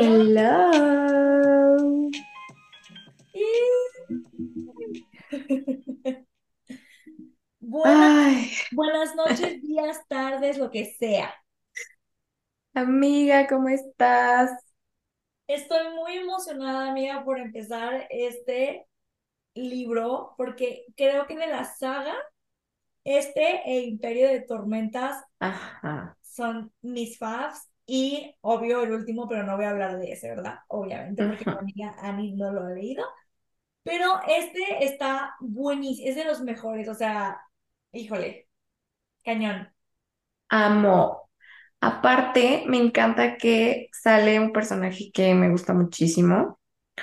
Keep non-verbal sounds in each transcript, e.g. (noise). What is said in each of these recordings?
Hello. (laughs) Buenas, buenas noches, días, tardes, lo que sea. Amiga, ¿cómo estás? Estoy muy emocionada, amiga, por empezar este libro, porque creo que de la saga, este e Imperio de Tormentas son mis faves y obvio el último, pero no voy a hablar de ese, ¿verdad? Obviamente, porque mi amiga Annie no lo ha leído. Pero este está buenísimo, es de los mejores, o sea, híjole, cañón. Amo. Aparte, me encanta que sale un personaje que me gusta muchísimo.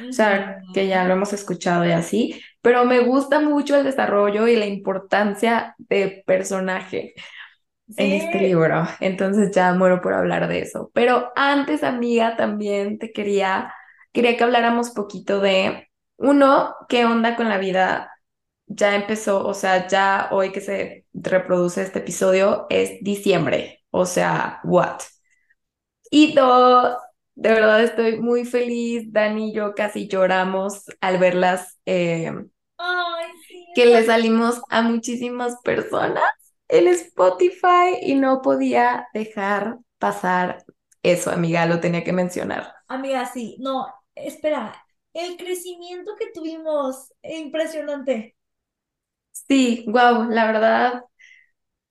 O sea, que ya lo hemos escuchado y así, pero me gusta mucho el desarrollo y la importancia de personaje en este libro. Entonces ya muero por hablar de eso. Pero antes, amiga, también te quería, quería que habláramos poquito de, uno, qué onda con la vida. Ya empezó, o sea, ya hoy que se reproduce este episodio es diciembre. O sea, what? Y dos, de verdad estoy muy feliz. Dani y yo casi lloramos al verlas. Eh, que le salimos a muchísimas personas en Spotify y no podía dejar pasar eso, amiga, lo tenía que mencionar. Amiga, sí, no, espera, el crecimiento que tuvimos, impresionante. Sí, wow, la verdad,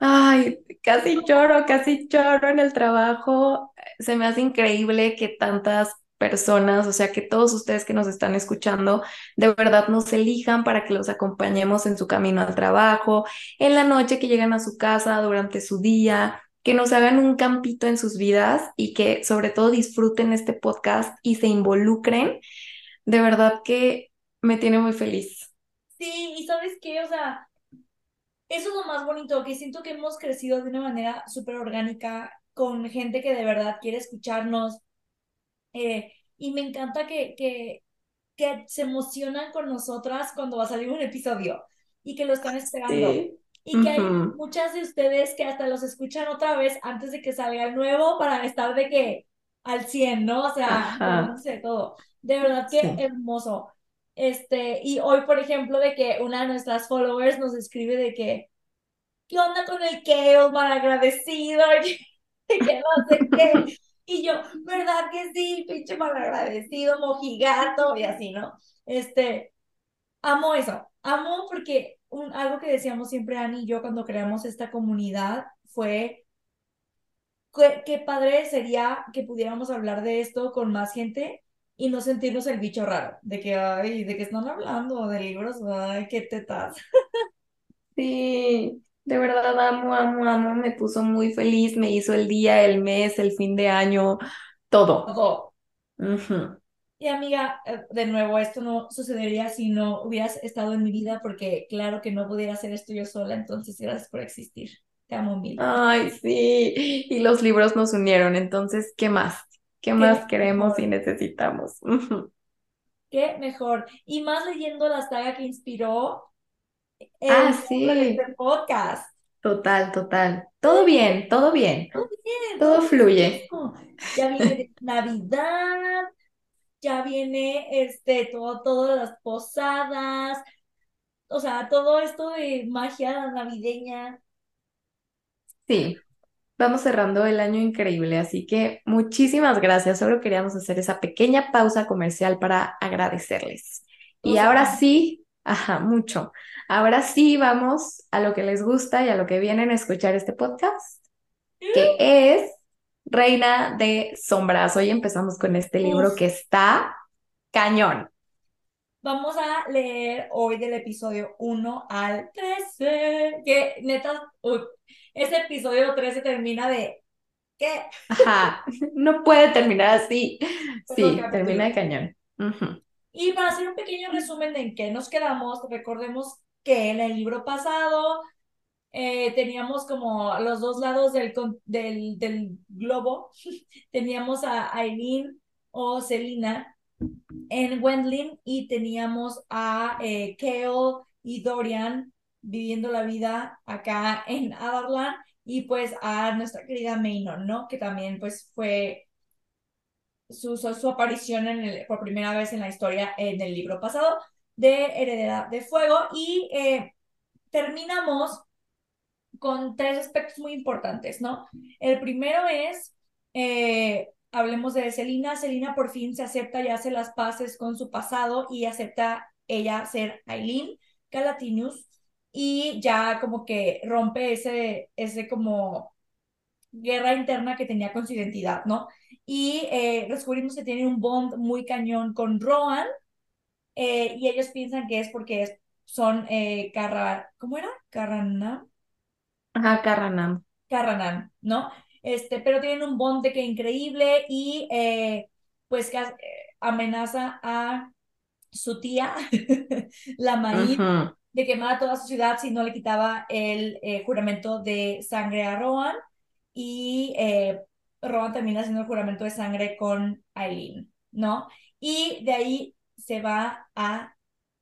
ay, casi lloro, casi lloro en el trabajo. Se me hace increíble que tantas personas, o sea, que todos ustedes que nos están escuchando, de verdad nos elijan para que los acompañemos en su camino al trabajo, en la noche que llegan a su casa, durante su día, que nos hagan un campito en sus vidas y que sobre todo disfruten este podcast y se involucren. De verdad que me tiene muy feliz. Sí, y sabes qué, o sea, eso es lo más bonito, que siento que hemos crecido de una manera súper orgánica con gente que de verdad quiere escucharnos, eh, y me encanta que, que, que se emocionan con nosotras cuando va a salir un episodio y que lo están esperando. Y que hay muchas de ustedes que hasta los escuchan otra vez antes de que salga el nuevo para estar de que al 100, ¿no? O sea, no sé, todo. De verdad que hermoso. Este, y hoy, por ejemplo, de que una de nuestras followers nos escribe de que, ¿qué onda con el Kale? Mal agradecido, (laughs) que no sé qué. Y yo, ¿verdad que sí? Pinche malagradecido, mojigato y así, ¿no? Este, amo eso. Amo porque un, algo que decíamos siempre Ani y yo cuando creamos esta comunidad fue qué padre sería que pudiéramos hablar de esto con más gente y no sentirnos el bicho raro, de que, ay, de que están hablando de libros, ay, qué tetas. Sí, de verdad, amo, amo, amo, me puso muy feliz, me hizo el día, el mes, el fin de año, todo. Todo. Y amiga, eh, de nuevo, esto no sucedería si no hubieras estado en mi vida, porque claro que no pudiera hacer esto yo sola, entonces gracias por existir. Te amo mil. Ay, sí, y los libros nos unieron, entonces, ¿qué más? ¿Qué, más queremos y necesitamos? Qué mejor. Y más leyendo la saga que inspiró ah, sí. este podcast. Total, total. Todo bien, todo bien. Todo bien. Todo, fluye. Ya viene Navidad, ya viene este, todo, todas las posadas, o sea, todo esto de magia navideña. Sí, vamos cerrando el año increíble, así que muchísimas gracias. Solo queríamos hacer esa pequeña pausa comercial para agradecerles. Y ahora sí, ajá, mucho. Ahora sí vamos a lo que les gusta y a lo que vienen a escuchar este podcast, que es Reina de Sombras. Hoy empezamos con este libro que está cañón. Vamos a leer hoy del episodio 1 al 13, que neta, ese episodio 13 termina de ¿qué? Ajá, (laughs) no puede terminar así. Sí, termina de cañón. Y para hacer un pequeño resumen de en qué nos quedamos, recordemos que en el libro pasado eh, teníamos como los dos lados del, del, del globo, (laughs) teníamos a Aileen o Selina en Wendling y teníamos a eh, Kale y Dorian viviendo la vida acá en Adarlan y pues a nuestra querida Mainon, ¿no? Que también pues fue su, su, aparición en por primera vez en la historia en el libro pasado de Heredera de Fuego y eh, terminamos con tres aspectos muy importantes, ¿no? El primero es, eh, hablemos de Selina, Selina por fin se acepta y hace las paces con su pasado y acepta ella ser Aileen Galatinius y ya como que rompe ese, ese como guerra interna que tenía con su identidad, ¿no? Y eh, descubrimos que tiene un bond muy cañón con Rohan eh, y ellos piensan que es porque son eh, Carra, ¿cómo era? Carranam. Ajá, Carranam. Carranam, ¿no? Este, pero tienen un bond de que increíble y eh, pues que amenaza a su tía, (laughs) la maíz, de quemar a toda su ciudad si no le quitaba el eh, juramento de sangre a Rohan. Y eh, Rohan termina haciendo el juramento de sangre con Aileen, ¿no? Y de ahí se va a,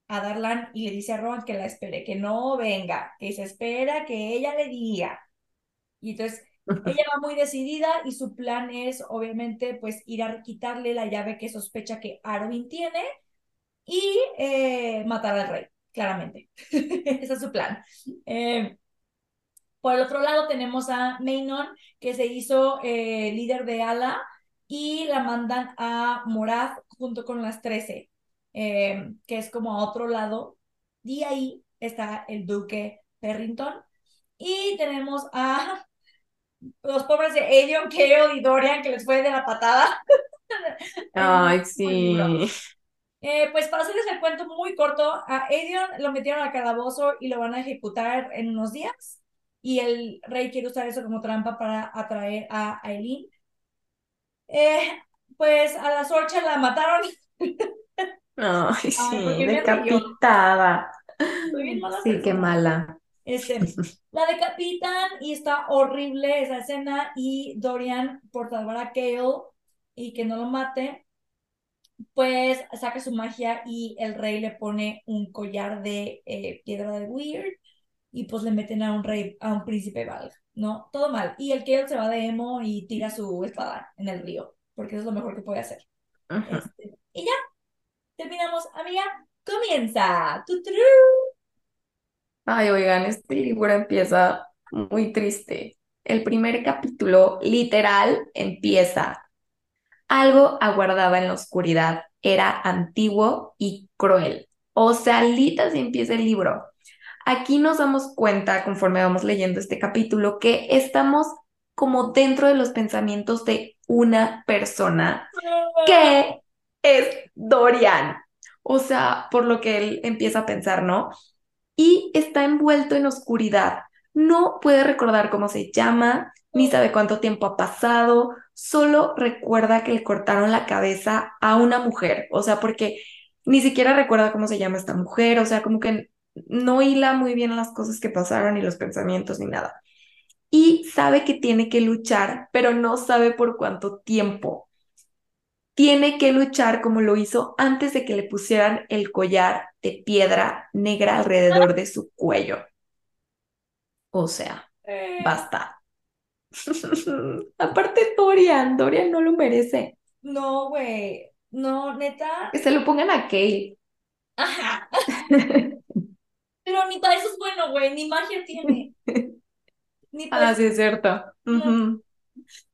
a Darlan y le dice a Rohan que la espere, que no venga, que se espera que ella le diga. Y entonces (laughs) ella va muy decidida y su plan es, obviamente, pues ir a quitarle la llave que sospecha que Arwen tiene y eh, matar al rey, claramente. (laughs) Ese es su plan. Eh, por el otro lado tenemos a Mainon, que se hizo eh, líder de Ala y la mandan a Morath junto con las 13, que es como a otro lado. Y ahí está el duque Perrington. Y tenemos a (laughs) los pobres de Aedion, Kale y Dorian, que les fue de la patada. (laughs) Ay, sí. Eh, pues para hacerles el cuento muy corto, a lo metieron al calabozo y lo van a ejecutar en unos días. Y el rey quiere usar eso como trampa para atraer a Aileen. Eh, pues a la Sorcha la mataron. (laughs) Ay, sí, decapitada. Sí, qué mala. Este, (laughs) la decapitan y está horrible esa escena y Dorian, por salvar a Kale y que no lo mate, pues saca su magia y el rey le pone un collar de eh, piedra de Weird y pues le meten a un rey, a un príncipe valga, ¿no? Todo mal. Y el Kale se va de emo y tira su espada en el río, porque eso es lo mejor que puede hacer. Este, y ya, terminamos, amiga, comienza. tu Ay, oigan, este libro empieza muy triste. El primer capítulo literal empieza. Algo aguardaba en la oscuridad, era antiguo y cruel. O sea, lita se empieza el libro. Aquí nos damos cuenta, conforme vamos leyendo este capítulo, que estamos como dentro de los pensamientos de una persona que es Dorian. O sea, por lo que él empieza a pensar, ¿no? y está envuelto en oscuridad. No puede recordar cómo se llama, ni sabe cuánto tiempo ha pasado, solo recuerda que le cortaron la cabeza a una mujer, o sea, porque ni siquiera recuerda cómo se llama esta mujer, o sea, como que no hila muy bien las cosas que pasaron, ni los pensamientos, ni nada. Y sabe que tiene que luchar, pero no sabe por cuánto tiempo tiene que luchar como lo hizo antes de que le pusieran el collar de piedra negra alrededor de su cuello. O sea, eh. basta. (laughs) Aparte Dorian, Dorian no lo merece. No, güey. No, neta. Que se lo pongan a Kate. Ajá. (laughs) Pero ni para eso es bueno, güey. Ni magia tiene. (laughs) Ni ah, sí, es cierto.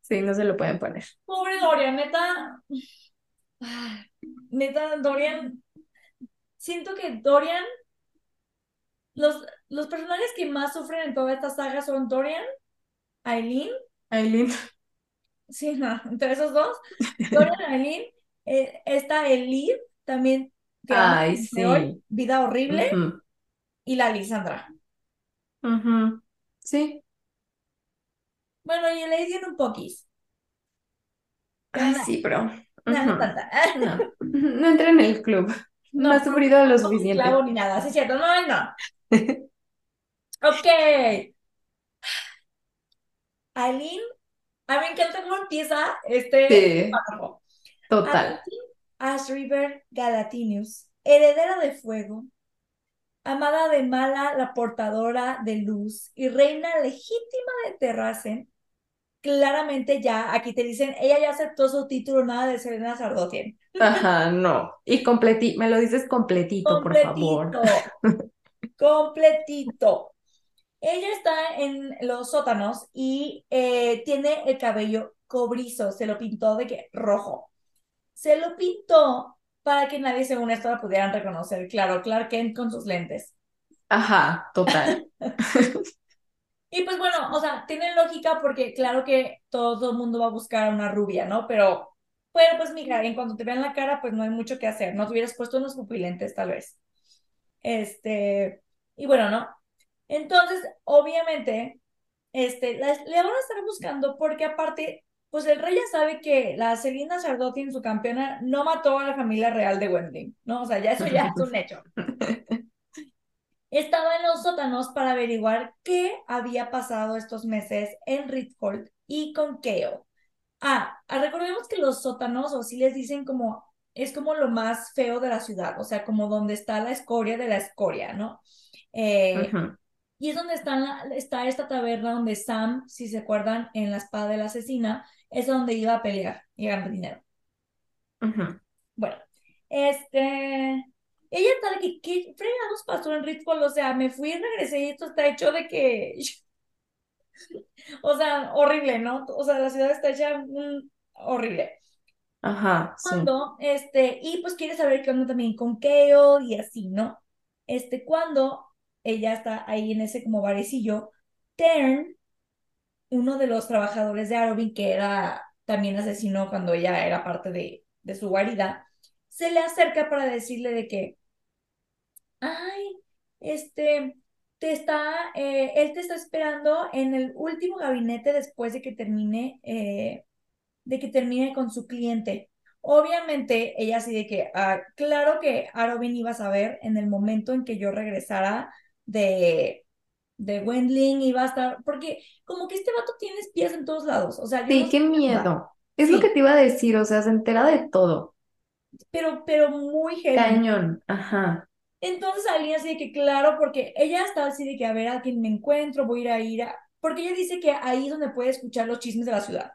Sí, no se lo pueden poner. Pobre Dorian, neta. Neta, Dorian. Siento que Dorian. Los, los personajes que más sufren en toda esta saga son Dorian, Aileen. Aileen. Sí, no, entre esos dos. Dorian, (laughs) Aileen. Eh, está Elid también. Que Ay, sí. vida horrible. Y la Lisandra. Sí. Bueno, y el tiene un poquis. Ah, sí, pero. No, no, (laughs) no, entra en el club. No, ha sufrido lo suficiente. No ni nada, sí es cierto. No, no. (laughs) ok. Aileen, a mí me encanta cómo empieza este sí, Total. Ash River Galatinius, heredera de fuego, amada de Mala, la portadora de luz y reina legítima de Terracen, claramente ya aquí te dicen, ella ya aceptó su título, nada de Selena Sardotian. Ajá, no. Y completito, me lo dices completito, por favor. (laughs) Completito. Ella está en los sótanos y eh, tiene el cabello cobrizo, se lo pintó de que rojo. Se lo pintó para que nadie según esto la pudieran reconocer. Claro, Clark Kent con sus lentes. Ajá, total. (laughs) (laughs) y pues bueno, o sea, tiene lógica porque claro que todo el mundo va a buscar a una rubia, ¿no? Pero, bueno, pues mija, en cuanto te vean la cara, pues no hay mucho que hacer. No te hubieras puesto unos pupilentes, tal vez. Este, y bueno, ¿no? Entonces, obviamente, este, le van a estar buscando porque aparte pues el rey ya sabe que la Selina en su campeona, no mató a la familia real de Wendy, ¿no? O sea, ya eso ya es un hecho. (laughs) Estaba en los sótanos para averiguar qué había pasado estos meses en Ritfold y con Keo. Ah, ah, recordemos que los sótanos, o si les dicen como, es como lo más feo de la ciudad, o sea, como donde está la escoria de la escoria, ¿no? Eh, y es donde está, está esta taberna donde Sam, si se acuerdan, en la espada de la asesina, es donde iba a pelear y ganar dinero. Bueno, este, ella está aquí, ¿qué fregados pasó en Ritfall? O sea, me fui y regresé y esto está hecho de que, (laughs) o sea, horrible, ¿no? O sea, la ciudad está hecha mm, horrible. Ajá, cuando, este, y pues quiere saber qué onda también con Keo y así, ¿no? Este, cuando ella está ahí en ese como barecillo, Tern uno de los trabajadores de Arobin, que era también asesino cuando ella era parte de, de su guarida, se le acerca para decirle de que, ay, este, te está, eh, él te está esperando en el último gabinete después de que termine, eh, de que termine con su cliente. Obviamente, ella así de que, ah, claro que Arobin iba a saber en el momento en que yo regresara de, de Wendling y va a estar, porque como que este vato tiene pies en todos lados, o sea, sí, qué miedo. Es lo que te iba a decir, o sea, se entera de todo. Pero, pero muy heavy. Cañón, ajá. Entonces alguien así de que, claro, porque ella está así de que a ver a quién me encuentro, voy a ir a ir a... Porque ella dice que ahí es donde puede escuchar los chismes de la ciudad.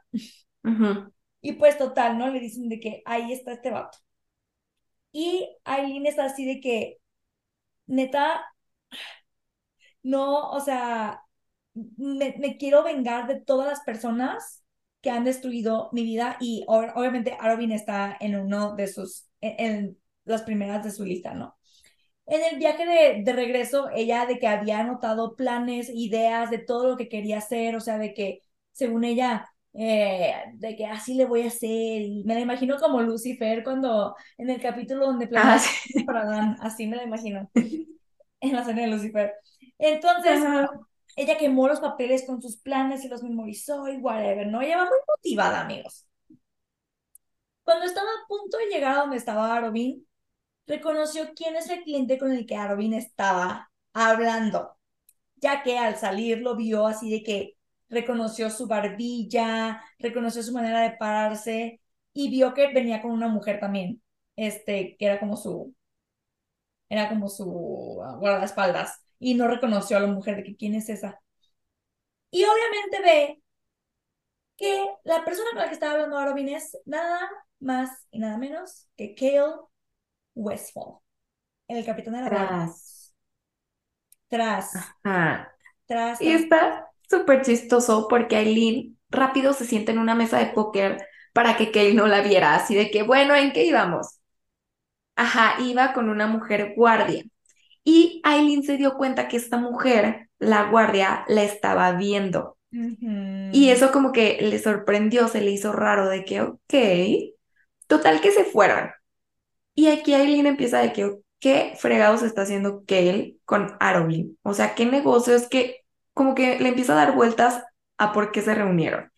Y pues total, ¿no? Le dicen de que ahí está este vato. Y Aileen está así de que, neta, no, o sea, me, quiero vengar de todas las personas que han destruido mi vida y obviamente Arobin está en uno de sus, en, las primeras de su lista, ¿no? En el viaje de, de, regreso, ella de que había anotado planes, ideas de todo lo que quería hacer, o sea, de que, según ella, eh, de que así le voy a hacer, y me la imagino como Lucifer cuando, en el capítulo donde ah, para Dan, así me la imagino, (laughs) en la serie de Lucifer. Entonces, ella quemó los papeles con sus planes y los memorizó y whatever, ¿no? Ella va muy motivada, amigos. Cuando estaba a punto de llegar a donde estaba Arobin, reconoció quién es el cliente con el que Arobin estaba hablando, ya que al salir lo vio así de que reconoció su barbilla, reconoció su manera de pararse y vio que venía con una mujer también, este, que era como su, era como su guardaespaldas y no reconoció a la mujer de que quién es esa. Y obviamente ve que la persona con la que estaba hablando Robin es nada más y nada menos que Kale Westfall, el capitán de la Tras. Tras. Tras. Y está súper chistoso porque Aileen rápido se sienta en una mesa de póker para que Kale no la viera, así de que, bueno, ¿en qué íbamos? Ajá, iba con una mujer guardia. Y Aileen se dio cuenta que esta mujer, la guardia, la estaba viendo. Y eso como que le sorprendió, se le hizo raro de que, ok, total que se fueron. Y aquí Aileen empieza de que, ¿qué fregados está haciendo Kale con Arobin? O sea, ¿qué negocio es que como que le empieza a dar vueltas a por qué se reunieron?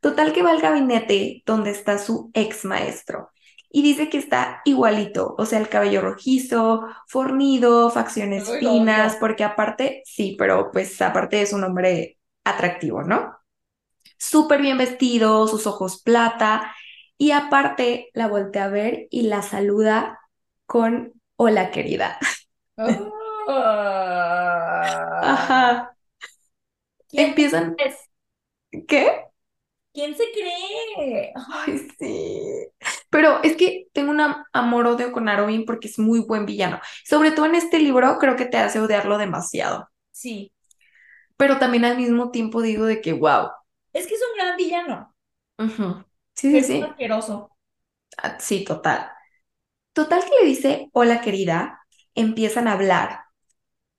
Total que va al gabinete donde está su ex maestro y dice que está igualito, o sea, el cabello rojizo, fornido, facciones finas, porque aparte, sí, pero pues aparte es un hombre atractivo, ¿no? Súper bien vestido, sus ojos plata, y aparte la voltea a ver y la saluda con hola querida. (laughs) Ajá. ¿Quién Empiezan. es? ¿Qué? ¿Quién se cree? Ay, sí. Pero es que tengo un am- amor-odio con Arobin porque es muy buen villano. Sobre todo en este libro, creo que te hace odiarlo demasiado. Sí, Pero también al mismo tiempo digo de que, wow. es que es un gran villano. Sí, sí, es sí. asqueroso. Ah, Sí, total. Total que le dice, hola querida, empiezan a hablar.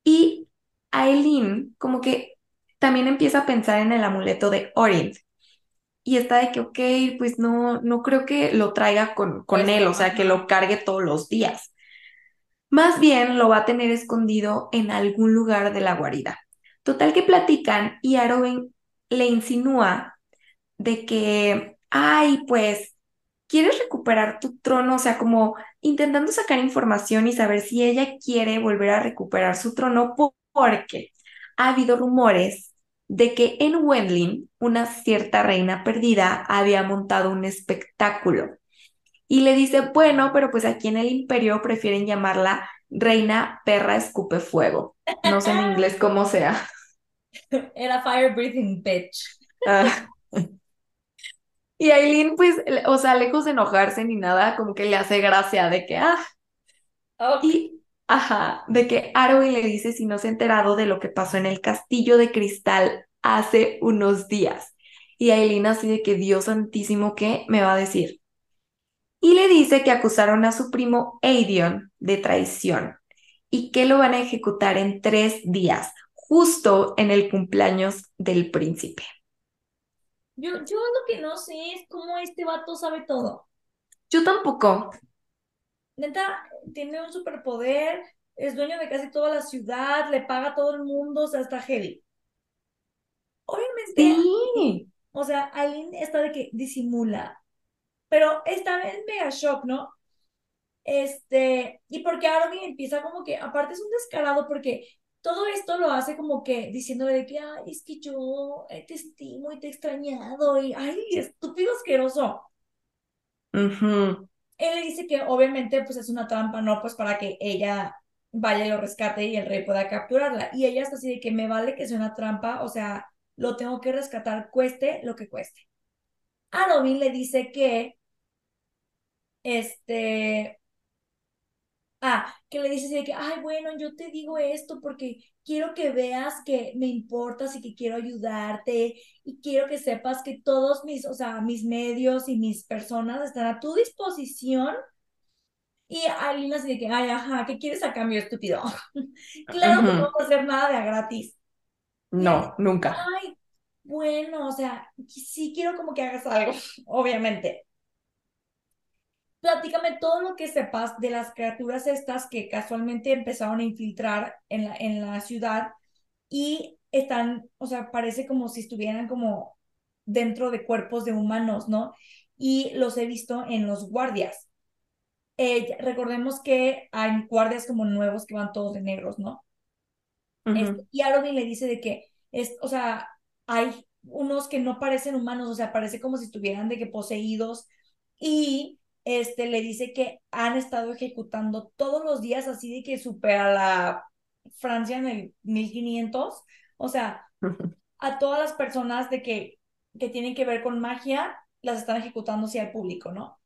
Y Aileen como que también empieza a pensar en el amuleto de Orient. Y está de que, ok, pues no, no creo que lo traiga con, con Pues, él, o sea, que lo cargue todos los días. Más bien lo va a tener escondido en algún lugar de la guarida. Total que platican y Arwen le insinúa de que, ay, pues, ¿quieres recuperar tu trono? O sea, como intentando sacar información y saber si ella quiere volver a recuperar su trono po- porque ha habido rumores de que en Wendling una cierta reina perdida había montado un espectáculo. Y le dice, bueno, pero pues aquí en el imperio prefieren llamarla reina perra escupe fuego. No sé en inglés cómo sea. (laughs) Era fire breathing bitch. Ah. Y Aileen, pues, o sea, lejos de enojarse ni nada, como que le hace gracia de que, ah. Ajá, de que Arwen le dice si no se ha enterado de lo que pasó en el castillo de cristal hace unos días. Y Aileen así de que, Dios santísimo, ¿qué me va a decir? Y le dice que acusaron a su primo Aedion de traición y que lo van a ejecutar en tres días, justo en el cumpleaños del príncipe. Yo, yo lo que no sé es cómo este vato sabe todo. Yo tampoco. Neta, tiene un superpoder, es dueño de casi toda la ciudad, le paga a todo el mundo, o sea, está heavy. Obviamente, Sí. o sea, Aileen está de que disimula, pero está en mega shock, ¿no? Este, y porque Armin empieza como que, aparte es un descarado porque todo esto lo hace como que diciéndole de que, ay, es que yo eh, te estimo y te he extrañado y, ay, estúpido asqueroso. Ujú. Él le dice que obviamente pues es una trampa, ¿no? Pues para que ella vaya y lo rescate y el rey pueda capturarla. Y ella está así de que me vale que sea una trampa, o sea, lo tengo que rescatar, cueste lo que cueste. Arobin le dice que, este, ah, que le dice así de que, ay, bueno, yo te digo esto porque quiero que veas que me importas y que quiero ayudarte y quiero que sepas que todos mis, o sea, mis medios y mis personas están a tu disposición Y Alina así de que, ay, ajá, ¿qué quieres a cambio, estúpido? (laughs) Claro que no a hacer nada de a gratis. No, nunca. ay, bueno, o sea, sí quiero como que hagas algo, (laughs) obviamente. Platícame todo lo que sepas de las criaturas estas que casualmente empezaron a infiltrar en la, en la ciudad y están, o sea, parece como si estuvieran como dentro de cuerpos de humanos, ¿no? Y los he visto en los guardias. Eh, recordemos que hay guardias como nuevos que van todos de negros, ¿no? Este, y Arobin le dice de que, es, o sea, hay unos que no parecen humanos, o sea, parece como si estuvieran de que poseídos y este le dice que han estado ejecutando todos los días así de que supera la Francia en el 1500, o sea, (laughs) a todas las personas de que, que tienen que ver con magia, las están ejecutando hacia el público, ¿no?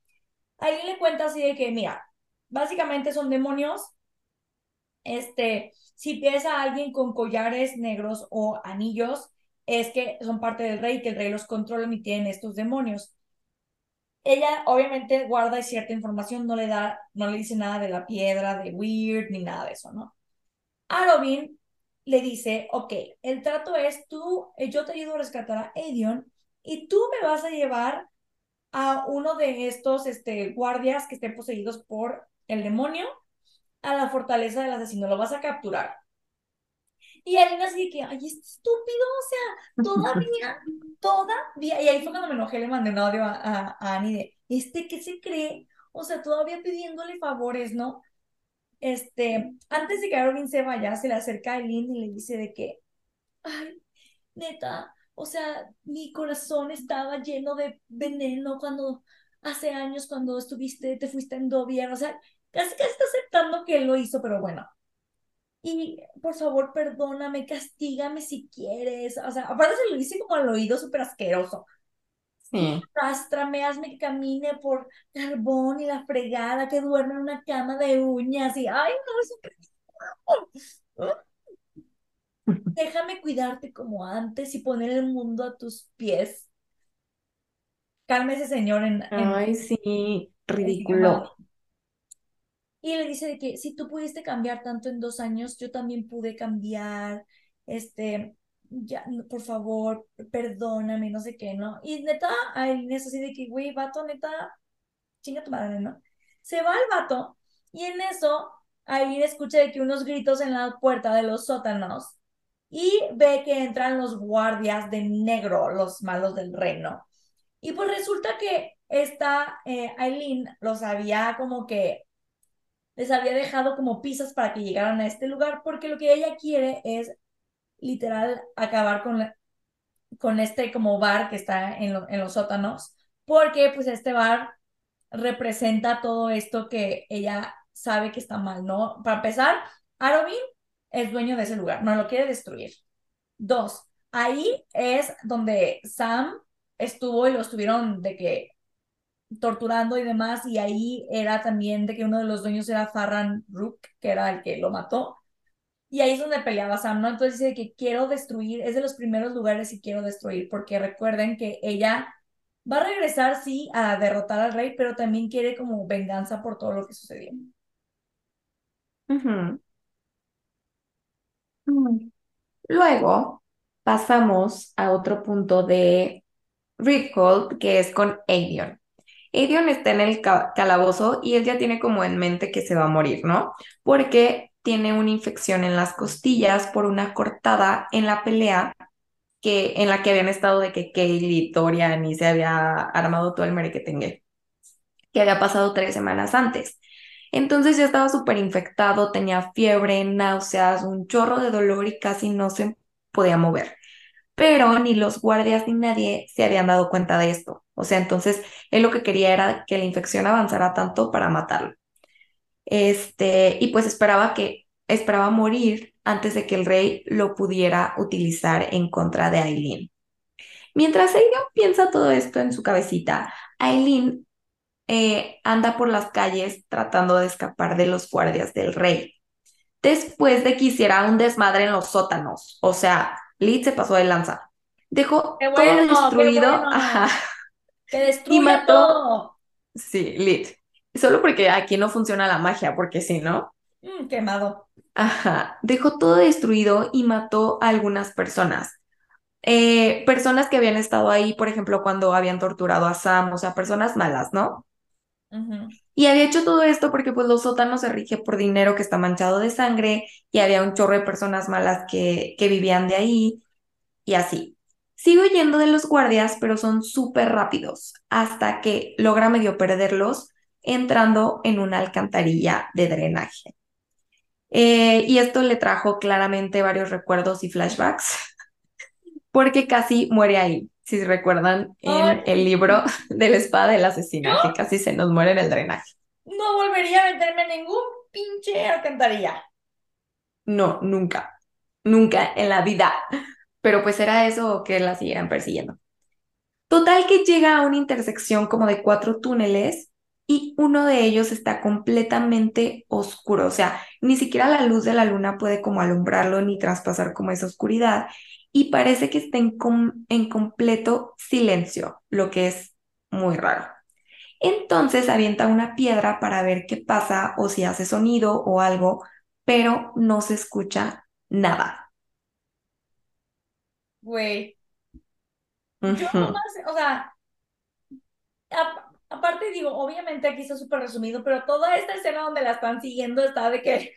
Alguien le cuenta así de que, mira, básicamente son demonios. Este, si ves a alguien con collares negros o anillos, es que son parte del rey, que el rey los controla y tienen estos demonios. Ella obviamente guarda cierta información, no le da, no le dice nada de la piedra, de Weird, ni nada de eso, ¿no? Arobin le dice, ok, el trato es tú, eh, yo te ayudo a rescatar a Edion y tú me vas a llevar a uno de estos este, guardias que estén poseídos por el demonio a la fortaleza del asesino, lo vas a capturar. Y Alina así de que, ay, este estúpido, o sea, todavía, (laughs) todavía, y ahí fue cuando me enojé, le mandé un audio a, a, a Annie de, ¿este qué se cree? O sea, todavía pidiéndole favores, ¿no? Este, antes de que Arobin se vaya, se le acerca a Eileen y le dice de que, ay, neta, o sea, mi corazón estaba lleno de veneno cuando, hace años, cuando estuviste, te fuiste en Dovier, o sea, casi casi está aceptando que él lo hizo, pero bueno. Y por favor perdóname, castígame si quieres. O sea, aparte se lo dice como al oído súper asqueroso. Sí. Hazme que camine por carbón y la fregada, que duerme en una cama de uñas y, ay, no, eso (laughs) Déjame cuidarte como antes y poner el mundo a tus pies. Cálmese, señor. En, Ay, sí, ridículo. Y le dice de que si tú pudiste cambiar tanto en dos años, yo también pude cambiar. Este, ya, por favor, perdóname, no sé qué, ¿no? Y neta, Aileen es así de que, güey, vato, neta, chinga tu madre, ¿no? Se va el vato y en eso Aileen escucha de que unos gritos en la puerta de los sótanos y ve que entran los guardias de negro, los malos del reino. Y pues resulta que esta eh, Aileen los había como que les había dejado como pisas para que llegaran a este lugar, porque lo que ella quiere es literal acabar con, con este como bar que está en, en los sótanos, porque pues este bar representa todo esto que ella sabe que está mal, ¿no? Para empezar, Arobin es dueño de ese lugar, no lo quiere destruir. Dos, ahí es donde Sam estuvo y lo estuvieron de que torturando y demás, y ahí era también de que uno de los dueños era Farran Rook, que era el que lo mató, y ahí es donde peleaba Sam, ¿no? Entonces dice que quiero destruir, es de los primeros lugares y quiero destruir, porque recuerden que ella va a regresar, sí, a derrotar al rey, pero también quiere como venganza por todo lo que sucedió. Luego pasamos a otro punto de Riphold, que es con Avion. Avion está en el calabozo y él ya tiene como en mente que se va a morir, ¿no? Porque tiene una infección en las costillas por una cortada en la pelea que, en la que habían estado de que Kaylee y Torian y se había armado todo el merequetengue, que había pasado tres semanas antes. Entonces ya estaba súper infectado, tenía fiebre, náuseas, un chorro de dolor y casi no se podía mover. Pero ni los guardias ni nadie se habían dado cuenta de esto. O sea, entonces él lo que quería era que la infección avanzara tanto para matarlo. Este, y pues esperaba que, esperaba morir antes de que el rey lo pudiera utilizar en contra de Aileen. Mientras ella piensa todo esto en su cabecita, Aileen eh, anda por las calles tratando de escapar de los guardias del rey. Después de que hiciera un desmadre en los sótanos, o sea, Lid se pasó de lanza. Dejó todo destruido. Ajá. Y mató. Sí, Lid. Solo porque aquí no funciona la magia, porque si no. Mm, quemado. Ajá. Dejó todo destruido y mató a algunas personas. Eh, personas que habían estado ahí, por ejemplo, cuando habían torturado a Sam, o sea, personas malas, ¿no? Y había hecho todo esto porque pues los sótanos se rige por dinero que está manchado de sangre y había un chorro de personas malas que, que vivían de ahí y así. Sigo yendo de los guardias, pero son súper rápidos hasta que logra medio perderlos entrando en una alcantarilla de drenaje. Eh, y esto le trajo claramente varios recuerdos y flashbacks, (laughs) porque casi muere ahí, si recuerdan, en el libro de la espada del asesino, que casi se nos muere en el drenaje. No volvería a meterme en ningún pinche alcantarilla. No, nunca, nunca en la vida. Pero pues era eso que la siguieran persiguiendo. Total que llega a una intersección como de cuatro túneles y uno de ellos está completamente oscuro, o sea, ni siquiera la luz de la luna puede como alumbrarlo ni traspasar como esa oscuridad y parece que está en, en completo silencio, lo que es muy raro. Entonces avienta una piedra para ver qué pasa o si hace sonido o algo, pero no se escucha nada. Güey. Yo o sea, Aparte, digo, obviamente aquí está súper resumido, pero toda esta escena donde la están siguiendo está de que.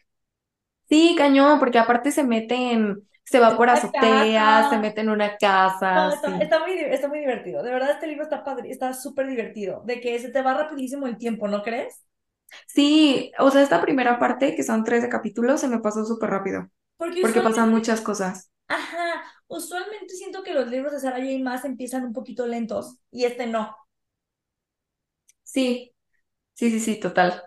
Sí, cañón, porque aparte se meten, se va por azoteas, se mete en una casa. está, muy, está muy divertido. De verdad, este libro está padre, está súper divertido. De que se te va rapidísimo el tiempo, ¿no crees? Sí, o sea, esta primera parte, que son 13 capítulos, se me pasó súper rápido. Porque, porque pasan muchas cosas. Ajá, usualmente siento que los libros de Sarah J. Maas empiezan un poquito lentos y este no. Sí, sí, sí, sí, total.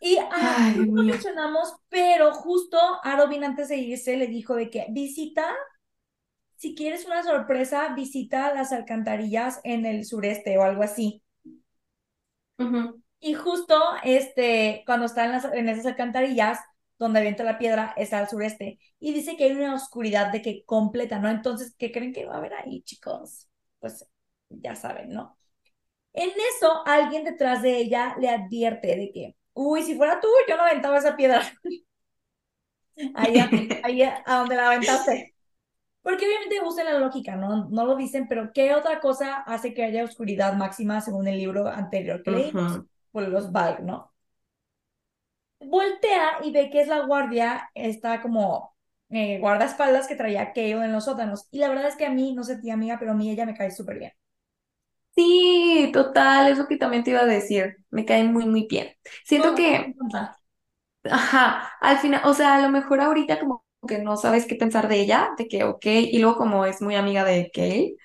Y ah, no lo mencionamos, pero justo Arobin antes de irse le dijo de que visita, si quieres una sorpresa, visita las alcantarillas en el sureste o algo así. Y justo este, cuando está en, las, en esas alcantarillas, donde avienta la piedra, está al sureste. Y dice que hay una oscuridad de que completa, ¿no? Entonces, ¿qué creen que va a haber ahí, chicos? Pues ya saben, ¿no? En eso, alguien detrás de ella le advierte de que, uy, si fuera tú, yo no aventaba esa piedra. (laughs) ahí, ahí a donde la aventaste. Porque obviamente usan la lógica, ¿no? No lo dicen, pero ¿qué otra cosa hace que haya oscuridad máxima según el libro anterior que leímos? Por los Valg, ¿no? Voltea y ve que es la guardia, está como eh, guardaespaldas que traía Keo en los sótanos. Y la verdad es que a mí, no sé tía amiga, pero a mí ella me cae súper bien. Sí, total, es lo que también te iba a decir. Me cae muy, muy bien. Siento que, ajá, al final, o sea, a lo mejor ahorita como que no sabes qué pensar de ella, de que, ok, y luego como es muy amiga de Kay,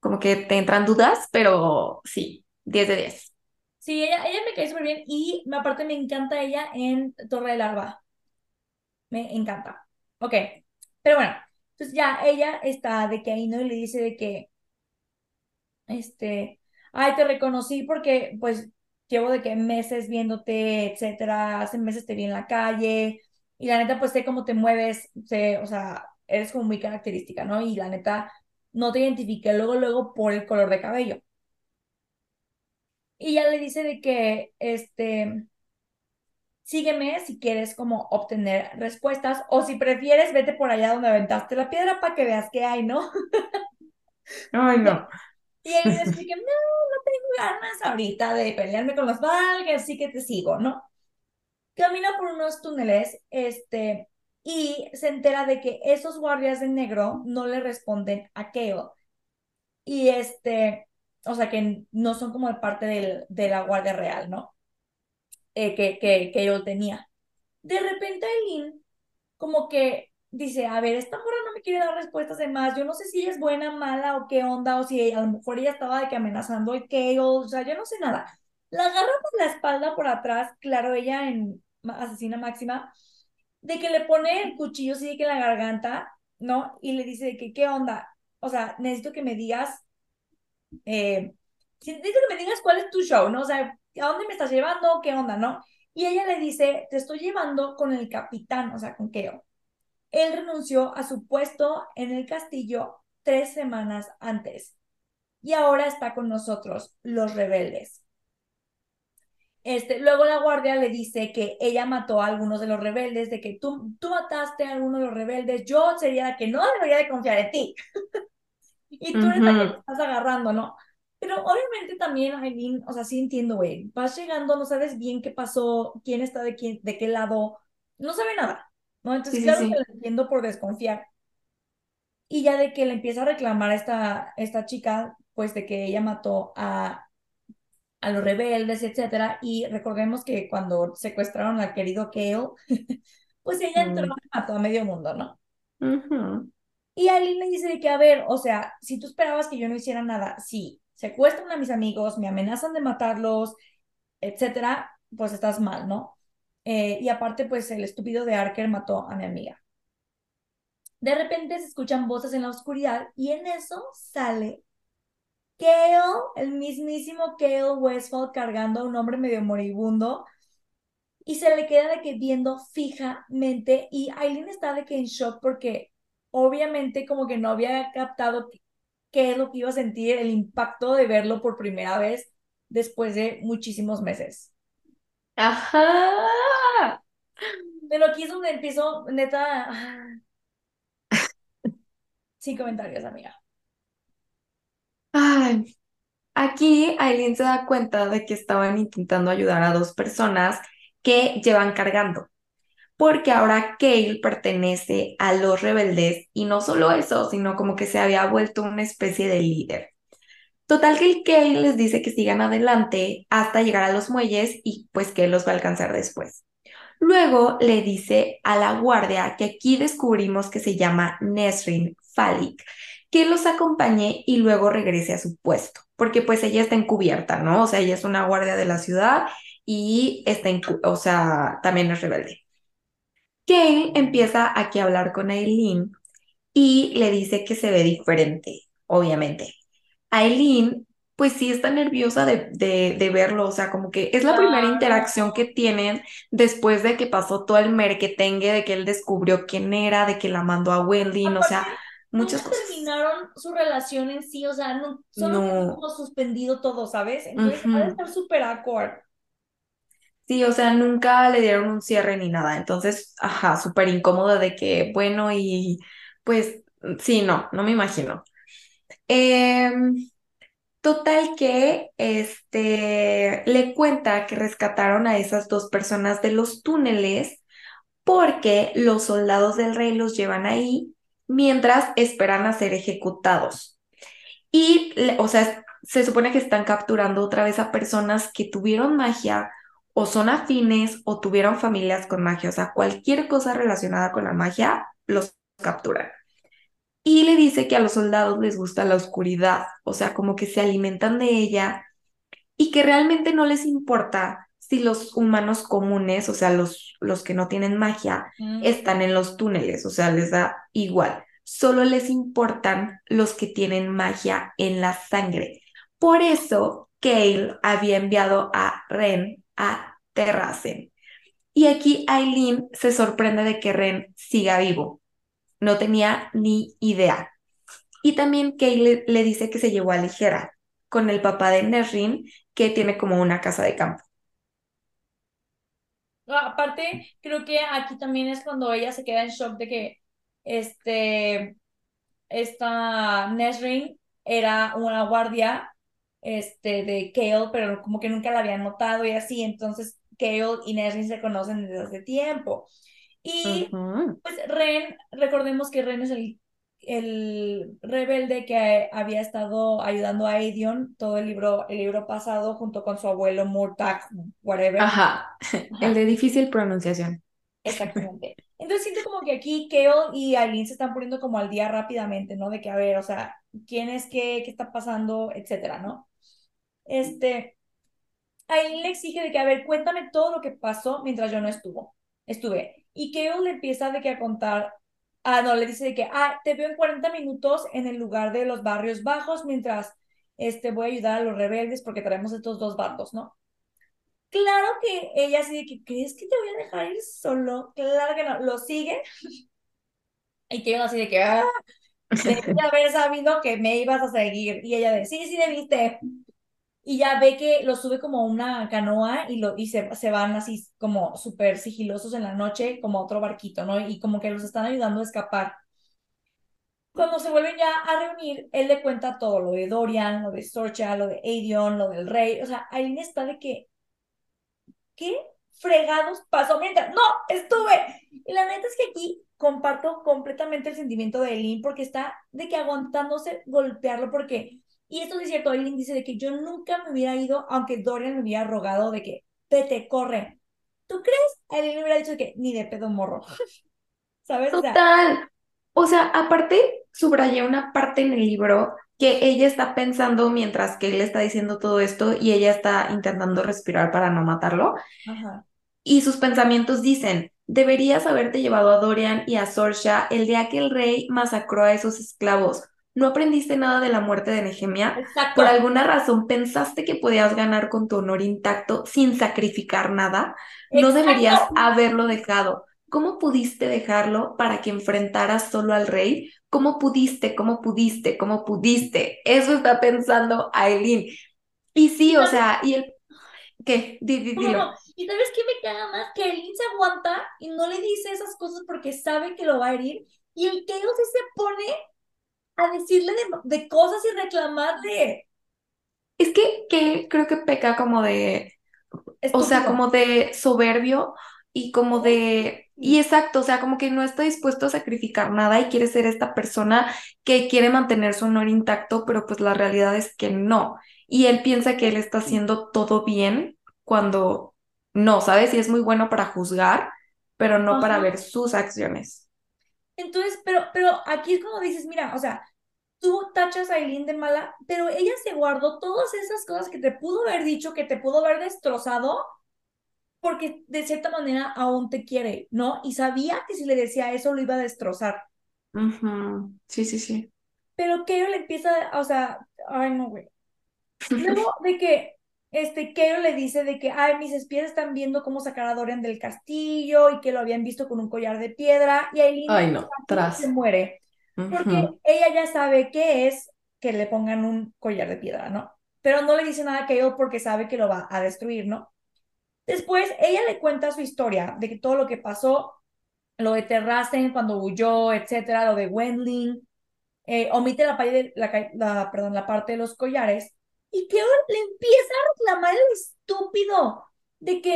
como que te entran dudas, pero sí, 10 de 10. Sí, ella, ella me cae súper bien y aparte me encanta ella en Torre del Alba. Me encanta. Ok, pero bueno, entonces ya ella está de que ahí no y le dice de que este, ay, te reconocí porque pues llevo de que meses viéndote, etcétera, hace meses te vi en la calle y la neta pues sé cómo te mueves, sé, o sea, eres como muy característica, ¿no? Y la neta no te identifiqué luego, luego por el color de cabello. Y ya le dice de que, este, sígueme si quieres como obtener respuestas o si prefieres, vete por allá donde aventaste la piedra para que veas qué hay, ¿no? (laughs) Ay, no. Y él dice que no, no tengo ganas ahorita de pelearme con los valgas, así que te sigo, ¿no? Camina por unos túneles, este, y se entera de que esos guardias de negro no le responden a Kale. Y este, o sea, que no son como parte del, de la guardia real, ¿no? Eh, que, que, que tenía. De repente Eileen como que dice, a ver, esta morra no me quiere dar respuestas de más, yo no sé si es buena, mala o qué onda, o si a lo mejor ella estaba de que amenazando al Kale, o sea, yo no sé nada. La agarra por la espalda, por atrás, claro, ella en asesina máxima, de que le pone el cuchillo así que en la garganta, ¿no? Y le dice de que, ¿qué onda? O sea, necesito que me digas, eh, necesito que me digas cuál es tu show, ¿no? O sea, ¿a dónde me estás llevando? ¿Qué onda, no? Y ella le dice, te estoy llevando con el capitán, o sea, con Keo él renunció a su puesto en el castillo tres semanas antes y ahora está con nosotros, los rebeldes. Este, luego la guardia le dice que ella mató a algunos de los rebeldes, de que tú, tú mataste a algunos de los rebeldes, yo sería la que no debería de confiar en ti. (laughs) y tú eres la que te estás agarrando, ¿no? Pero obviamente también, Aileen, o sea, sí entiendo, güey, vas llegando, no sabes bien qué pasó, quién está de, quién, de qué lado, no sabe nada. ¿no? Entonces, claro que lo entiendo por desconfiar. Y ya de que le empieza a reclamar a esta, esta chica, pues de que ella mató a, a los rebeldes, etcétera. Y recordemos que cuando secuestraron al querido Kale, (laughs) pues ella entró y mató a medio mundo, ¿no? Y Aileen le dice de que, a ver, o sea, si tú esperabas que yo no hiciera nada, sí, secuestran a mis amigos, me amenazan de matarlos, etcétera, pues estás mal, ¿no? Eh, y aparte, pues el estúpido de Arker mató a mi amiga. De repente se escuchan voces en la oscuridad y en eso sale Kale, el mismísimo Kale Westfall cargando a un hombre medio moribundo y se le queda de que viendo fijamente y Aileen está de que en shock porque obviamente como que no había captado qué es lo que iba a sentir el impacto de verlo por primera vez después de muchísimos meses. Ajá. Pero aquí es donde empiezo, neta. Ah. (laughs) Sin comentarios, amiga. Ay, aquí Aileen se da cuenta de que estaban intentando ayudar a dos personas que llevan cargando, porque ahora Kale pertenece a los rebeldes y no solo eso, sino como que se había vuelto una especie de líder. Total que el Kale les dice que sigan adelante hasta llegar a los muelles y pues que los va a alcanzar después. Luego le dice a la guardia que aquí descubrimos que se llama Nesrin Falik, que los acompañe y luego regrese a su puesto, porque pues ella está encubierta, ¿no? O sea, ella es una guardia de la ciudad y está, o sea, también es rebelde. Kane empieza aquí a hablar con Aileen y le dice que se ve diferente, obviamente. Aileen, pues sí está nerviosa de, de, verlo, o sea, como que es la primera interacción que tienen después de que pasó todo el merquetengue, de que él descubrió quién era, de que la mandó a Wendy, o sea, muchas cosas. terminaron su relación en sí, o sea, no, solo no. suspendido todo, ¿sabes? Entonces, uh estar súper awkward. Sí, o sea, nunca le dieron un cierre ni nada. Entonces, ajá, súper incómoda de que, bueno, y pues sí, no, no me imagino. Em, total que este le cuenta que rescataron a esas dos personas de los túneles porque los soldados del rey los llevan ahí mientras esperan a ser ejecutados. Y, o sea, se supone que están capturando otra vez a personas que tuvieron magia o son afines o tuvieron familias con magia, o sea, cualquier cosa relacionada con la magia, los capturan. Y le dice que a los soldados les gusta la oscuridad, o sea, como que se alimentan de ella y que realmente no les importa si los humanos comunes, o sea, los, los que no tienen magia, mm. están en los túneles, o sea, les da igual. Solo les importan los que tienen magia en la sangre. Por eso, Kale había enviado a Ren a Terracen. Y aquí Aileen se sorprende de que Ren siga vivo. No tenía ni idea. Y también Kay le, dice que se llevó a Ligera con el papá de Nesrin, que tiene como una casa de campo. aparte, creo que aquí también es cuando ella se queda en shock de que este, esta Nesrin era una guardia este, de Kale, pero como que nunca la habían notado y así, entonces Kale y Nesrin se conocen desde hace tiempo. Y pues Ren, recordemos que Ren es el, el rebelde que había estado ayudando a Aidion todo el libro, el libro pasado junto con su abuelo Murtag, whatever. Ajá. (laughs) el de difícil pronunciación. Exactamente. Entonces siento como que aquí Kale y Aileen se están poniendo como al día rápidamente, ¿no? De que, a ver, o sea, quién es qué, qué está pasando, etcétera, ¿no? Este, Aileen le exige de que, a ver, cuéntame todo lo que pasó mientras yo no estuvo, estuve. Y Kale le empieza de que a contar, ah, no, le dice de que, ah, te veo en 40 minutos en el lugar de los barrios bajos mientras este, voy a ayudar a los rebeldes porque traemos estos dos bandos, ¿no? Claro que ella así de que, ¿crees que te voy a dejar ir solo? Claro que no, lo sigue. Y que así de que, ah, (laughs) debí haber sabido que me ibas a seguir. Y ella de, sí, sí, debiste y ya ve que lo sube como una canoa y, lo, y se, se van así como súper sigilosos en la noche, como otro barquito, ¿no? Y como que los están ayudando a escapar. Cuando se vuelven ya a reunir, él le cuenta todo, lo de Dorian, lo de Sorcha, lo de Adion, lo del rey, o sea, Aileen está de que, ¿qué fregados pasó mientras? No, estuve. Y la neta es que aquí comparto completamente el sentimiento de Aileen porque está de que aguantándose golpearlo porque y esto es cierto, Aileen dice de que yo nunca me hubiera ido, aunque Dorian me hubiera rogado de que, vete, corre. ¿Tú crees? Aileen me hubiera dicho que ni de pedo morro. (laughs) ¿Sabes? Total. O sea, aparte, subrayé una parte en el libro que ella está pensando mientras que él está diciendo todo esto y ella está intentando respirar para no matarlo. Ajá. Y sus pensamientos dicen, deberías haberte llevado a Dorian y a Sorsha el día que el rey masacró a esos esclavos no aprendiste nada de la muerte de Nehemia. Por alguna razón pensaste que podías ganar con tu honor intacto sin sacrificar nada. No deberías haberlo dejado. ¿Cómo pudiste dejarlo para que enfrentaras solo al rey? ¿Cómo pudiste? ¿Cómo pudiste? ¿Cómo pudiste? Eso está pensando Aileen. Y sí, o sea, y el... ¿Qué? dilo. Y sabes qué me caga más? Que Aileen se aguanta y no le dice esas cosas porque sabe que lo va a herir. Y el que se pone a decirle de, cosas y reclamarle. Es que, que creo que peca como de, o sea, como de soberbio y como de, y exacto, o sea, como que no está dispuesto a sacrificar nada y quiere ser esta persona que quiere mantener su honor intacto, pero pues la realidad es que no. Y él piensa que él está haciendo todo bien cuando no, ¿sabes? Y es muy bueno para juzgar, pero no para ver sus acciones. Entonces, pero, pero aquí es como dices, mira, o sea, tú tachas a Eileen de mala, pero ella se guardó todas esas cosas que te pudo haber dicho, que te pudo haber destrozado porque de cierta manera aún te quiere, ¿no? Y sabía que si le decía eso lo iba a destrozar. Sí, sí, sí. Pero que le empieza, o sea, ay no, güey. Luego de que este Keo le dice de que, ay, mis espías están viendo cómo sacar a Dorian del castillo y que lo habían visto con un collar de piedra y Aileen ay, no, tras. se muere. Porque ella ya sabe qué es que le pongan un collar de piedra, ¿no? Pero no le dice nada a Keo porque sabe que lo va a destruir, ¿no? Después ella le cuenta su historia de que todo lo que pasó, lo de Terracen cuando huyó, etcétera, lo de Wendling, eh, omite la, la, la, perdón, la parte de los collares y que le empieza a reclamar el estúpido de que,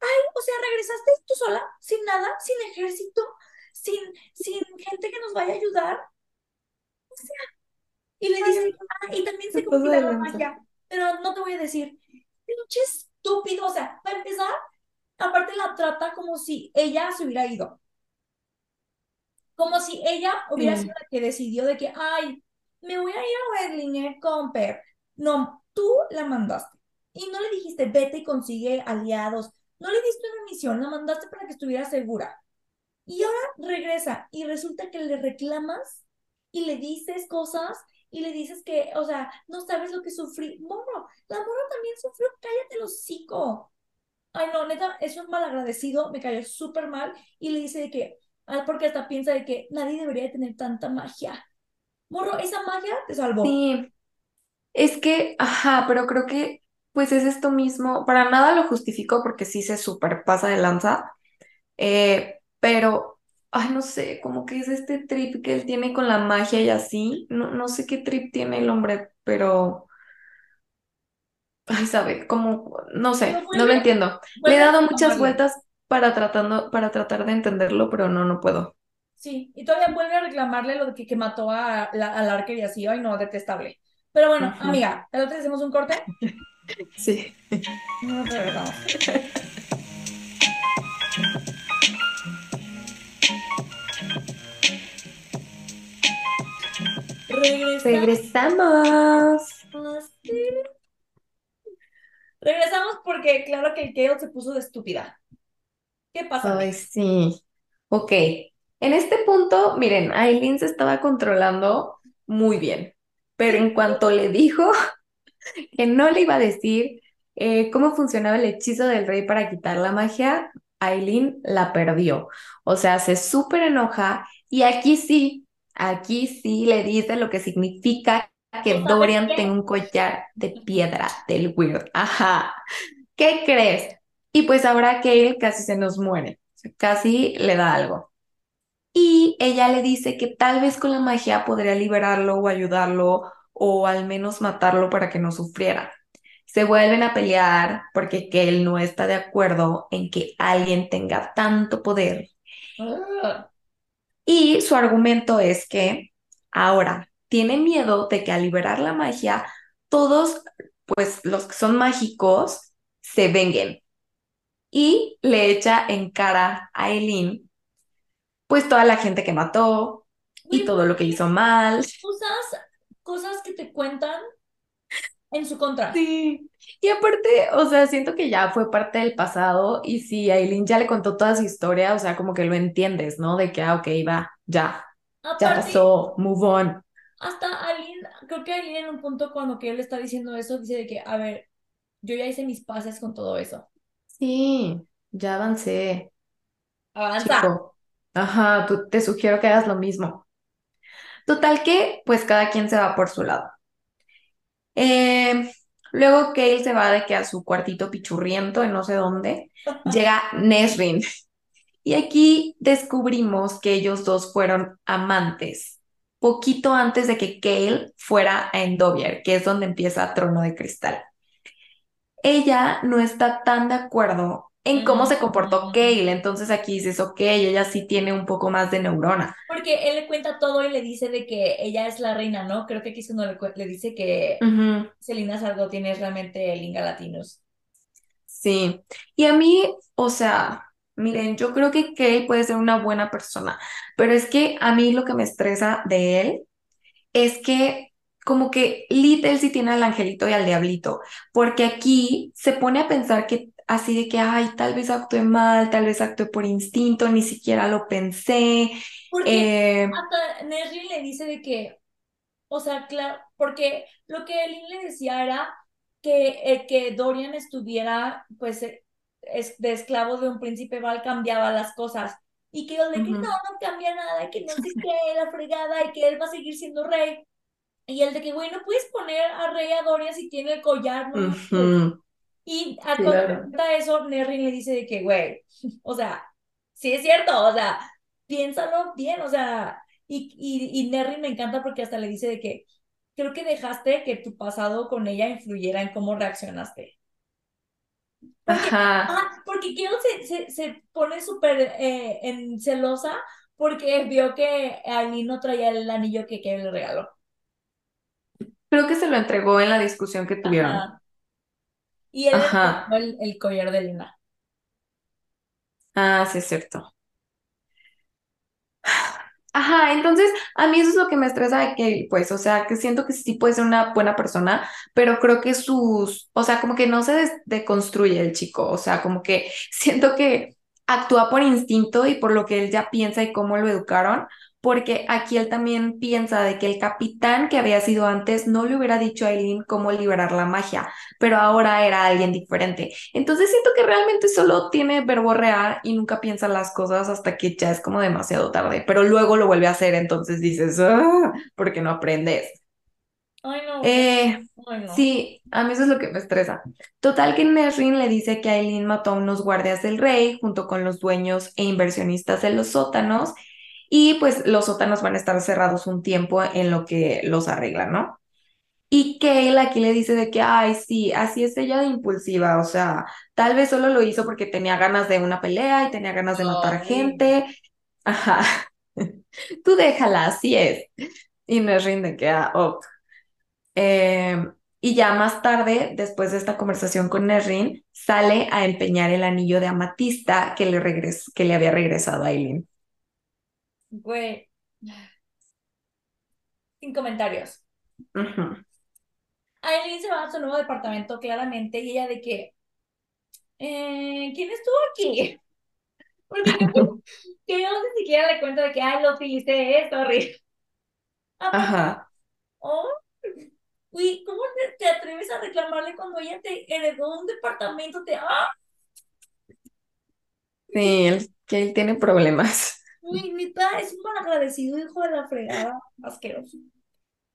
ay, o sea, regresaste tú sola, sin nada, sin ejército, sin, sin gente que nos vaya a ayudar. O sea, y le dice, ah, y también se confía la magia, pero no te voy a decir, pinche estúpido, o sea, para empezar, aparte la trata como si ella se hubiera ido. Como si ella hubiera sido la que decidió de que, ay, me voy a ir a Wedlinger con Per. No, tú la mandaste. Y no le dijiste, vete y consigue aliados. No le diste una misión, la mandaste para que estuviera segura. Y ahora regresa y resulta que le reclamas y le dices cosas y le dices que, o sea, no sabes lo que sufrí. Moro, la moro también sufrió, cállate el hocico. Ay, no, neta, es mal agradecido, me cayó súper mal. Y le dice de que, ah, porque hasta piensa de que nadie debería tener tanta magia. Morro, esa magia te salvó. Sí, es que, ajá, pero creo que pues es esto mismo, para nada lo justifico porque sí se pasa de lanza, eh, pero, ay, no sé, como que es este trip que él tiene con la magia y así, no, no sé qué trip tiene el hombre, pero, ay, sabe, como, no sé, no lo entiendo. Le he dado muchas vueltas para tratando, para tratar de entenderlo, pero no, no puedo. Sí, y todavía vuelve a reclamarle lo de que, que mató a, la, al arquer y así, ay, no, detestable. Pero bueno, amiga, ¿el otro hacemos un corte? (laughs) Sí. No, regresamos. Regresamos. Regresamos porque claro que el Kale se puso de estúpida. ¿Qué pasa? Ay, sí. Ok. En este punto, miren, Aileen se estaba controlando muy bien pero en cuanto le dijo (laughs) que no le iba a decir eh, cómo funcionaba el hechizo del rey para quitar la magia, Aileen la perdió. O sea, se súper enoja y aquí sí, aquí sí le dice lo que significa que Dorian tenga un collar de piedra del Weird. Ajá. ¿Qué crees? Y pues ahora que él casi se nos muere, casi le da algo y ella le dice que tal vez con la magia podría liberarlo o ayudarlo o al menos matarlo para que no sufriera. Se vuelven a pelear porque él no está de acuerdo en que alguien tenga tanto poder. Ah. Y su argumento es que ahora tiene miedo de que al liberar la magia, todos, pues los que son mágicos, se venguen. Y le echa en cara a Eileen pues toda la gente que mató y todo lo que hizo mal. Cosas, cosas que te cuentan en su contra. Sí. Y aparte, o sea, siento que ya fue parte del pasado y si Aileen ya le contó toda su historia, o sea, como que lo entiendes, ¿no? De que, ah, ok, va, ya, ya pasó, move on. Hasta Aileen, creo que Aileen en un punto cuando que él está diciendo eso, dice de que, a ver, yo ya hice mis pases con todo eso. Sí, ya avancé. Avanza. Ajá, tú, te sugiero que hagas lo mismo. Total que, pues cada quien se va por su lado. Eh, luego Kale se va de que a su cuartito pichurriento en no sé dónde, llega Nesrin. Y aquí descubrimos que ellos dos fueron amantes, poquito antes de que Kale fuera a Endovier, que es donde empieza Trono de Cristal. Ella no está tan de acuerdo en cómo se comportó Kale. Entonces aquí dices, ok, ella sí tiene un poco más de neurona. Porque él le cuenta todo y le dice de que ella es la reina, ¿no? Creo que aquí es cuando le, dice que Selina Sargo tiene realmente el Inga Latinus. Sí, y a mí, o sea, miren, yo creo que Kale puede ser una buena persona, pero es que a mí lo que me estresa de él es que como que Little sí tiene al angelito y al diablito, porque aquí se pone a pensar que así de que, ay, tal vez actué mal, tal vez actué por instinto, ni siquiera lo pensé. Porque Eh, hasta Nesrin le dice de que, o sea, claro, porque lo que Lynn le decía era que el que Dorian estuviera, pues, eh, es de esclavo de un príncipe Val cambiaba las cosas. Y que yo de que no, no cambia nada, que no sé (laughs) qué, la fregada, y que él va a seguir siendo rey. Y el de que, güey, no puedes poner a rey a Dorian si tiene el collar, no ujú, Y a claro. cuenta eso, Nerrin le dice de que, güey, (laughs) o sea, sí es cierto, o sea, piénsalo bien, o sea, y, y, y Nerrin me encanta porque hasta le dice de que creo que dejaste que tu pasado con ella influyera en cómo reaccionaste. Porque, Ajá. ah, porque Kale se, se, se pone súper eh, en celosa porque vio que Aileen no traía el anillo que Kale le regaló. Creo que se lo entregó en la discusión que tuvieron. Ajá. Y él Ajá. el, el collar de Lina. Ah, sí, es cierto. Ajá, entonces a mí eso es lo que me estresa de que, pues, o sea, que siento que sí puede ser una buena persona, pero creo que sus, o sea, como que no se des- deconstruye el chico, o sea, como que (laughs) siento que actúa por instinto y por lo que él ya piensa y cómo lo educaron, porque aquí él también piensa de que el capitán que había sido antes no le hubiera dicho a Eileen cómo liberar la magia, pero ahora era alguien diferente. Entonces siento que realmente solo tiene verborrea y nunca piensa las cosas hasta que ya es como demasiado tarde, pero luego lo vuelve a hacer, entonces dices, ah, ¿por qué no aprendes? Ay, no. Eh, Ay, no. sí, a mí eso es lo que me estresa. Total que Nesrin le dice que Aileen mató a unos guardias del rey junto con los dueños e inversionistas de los sótanos y pues los sótanos van a estar cerrados un tiempo en lo que los arreglan, ¿no? Y Kale aquí le dice de que, ay, sí, así es ella de impulsiva, o sea, tal vez solo lo hizo porque tenía ganas de una pelea y tenía ganas de matar gente. Ajá, (laughs) tú déjala, así es. Y Nesrin de que, ah, ok. Eh, y ya más tarde, después de esta conversación con Nesrin, sale a empeñar el anillo de amatista que le, regres que le había regresado a Aileen. Güey. Sin comentarios. Ujú, Aileen se va a su nuevo departamento claramente y ella de que, eh, ¿quién estuvo aquí? (laughs) Porque yo ni siquiera le cuento de que, ay, lo esto, horrible. (laughs) Aparte, Ajá, oh, uy, ¿cómo te, te atreves a reclamarle cuando ella te heredó un departamento? Te, ah, sí, él, que él tiene problemas. Uy, neta, es un malagradecido hijo de la fregada, asqueroso.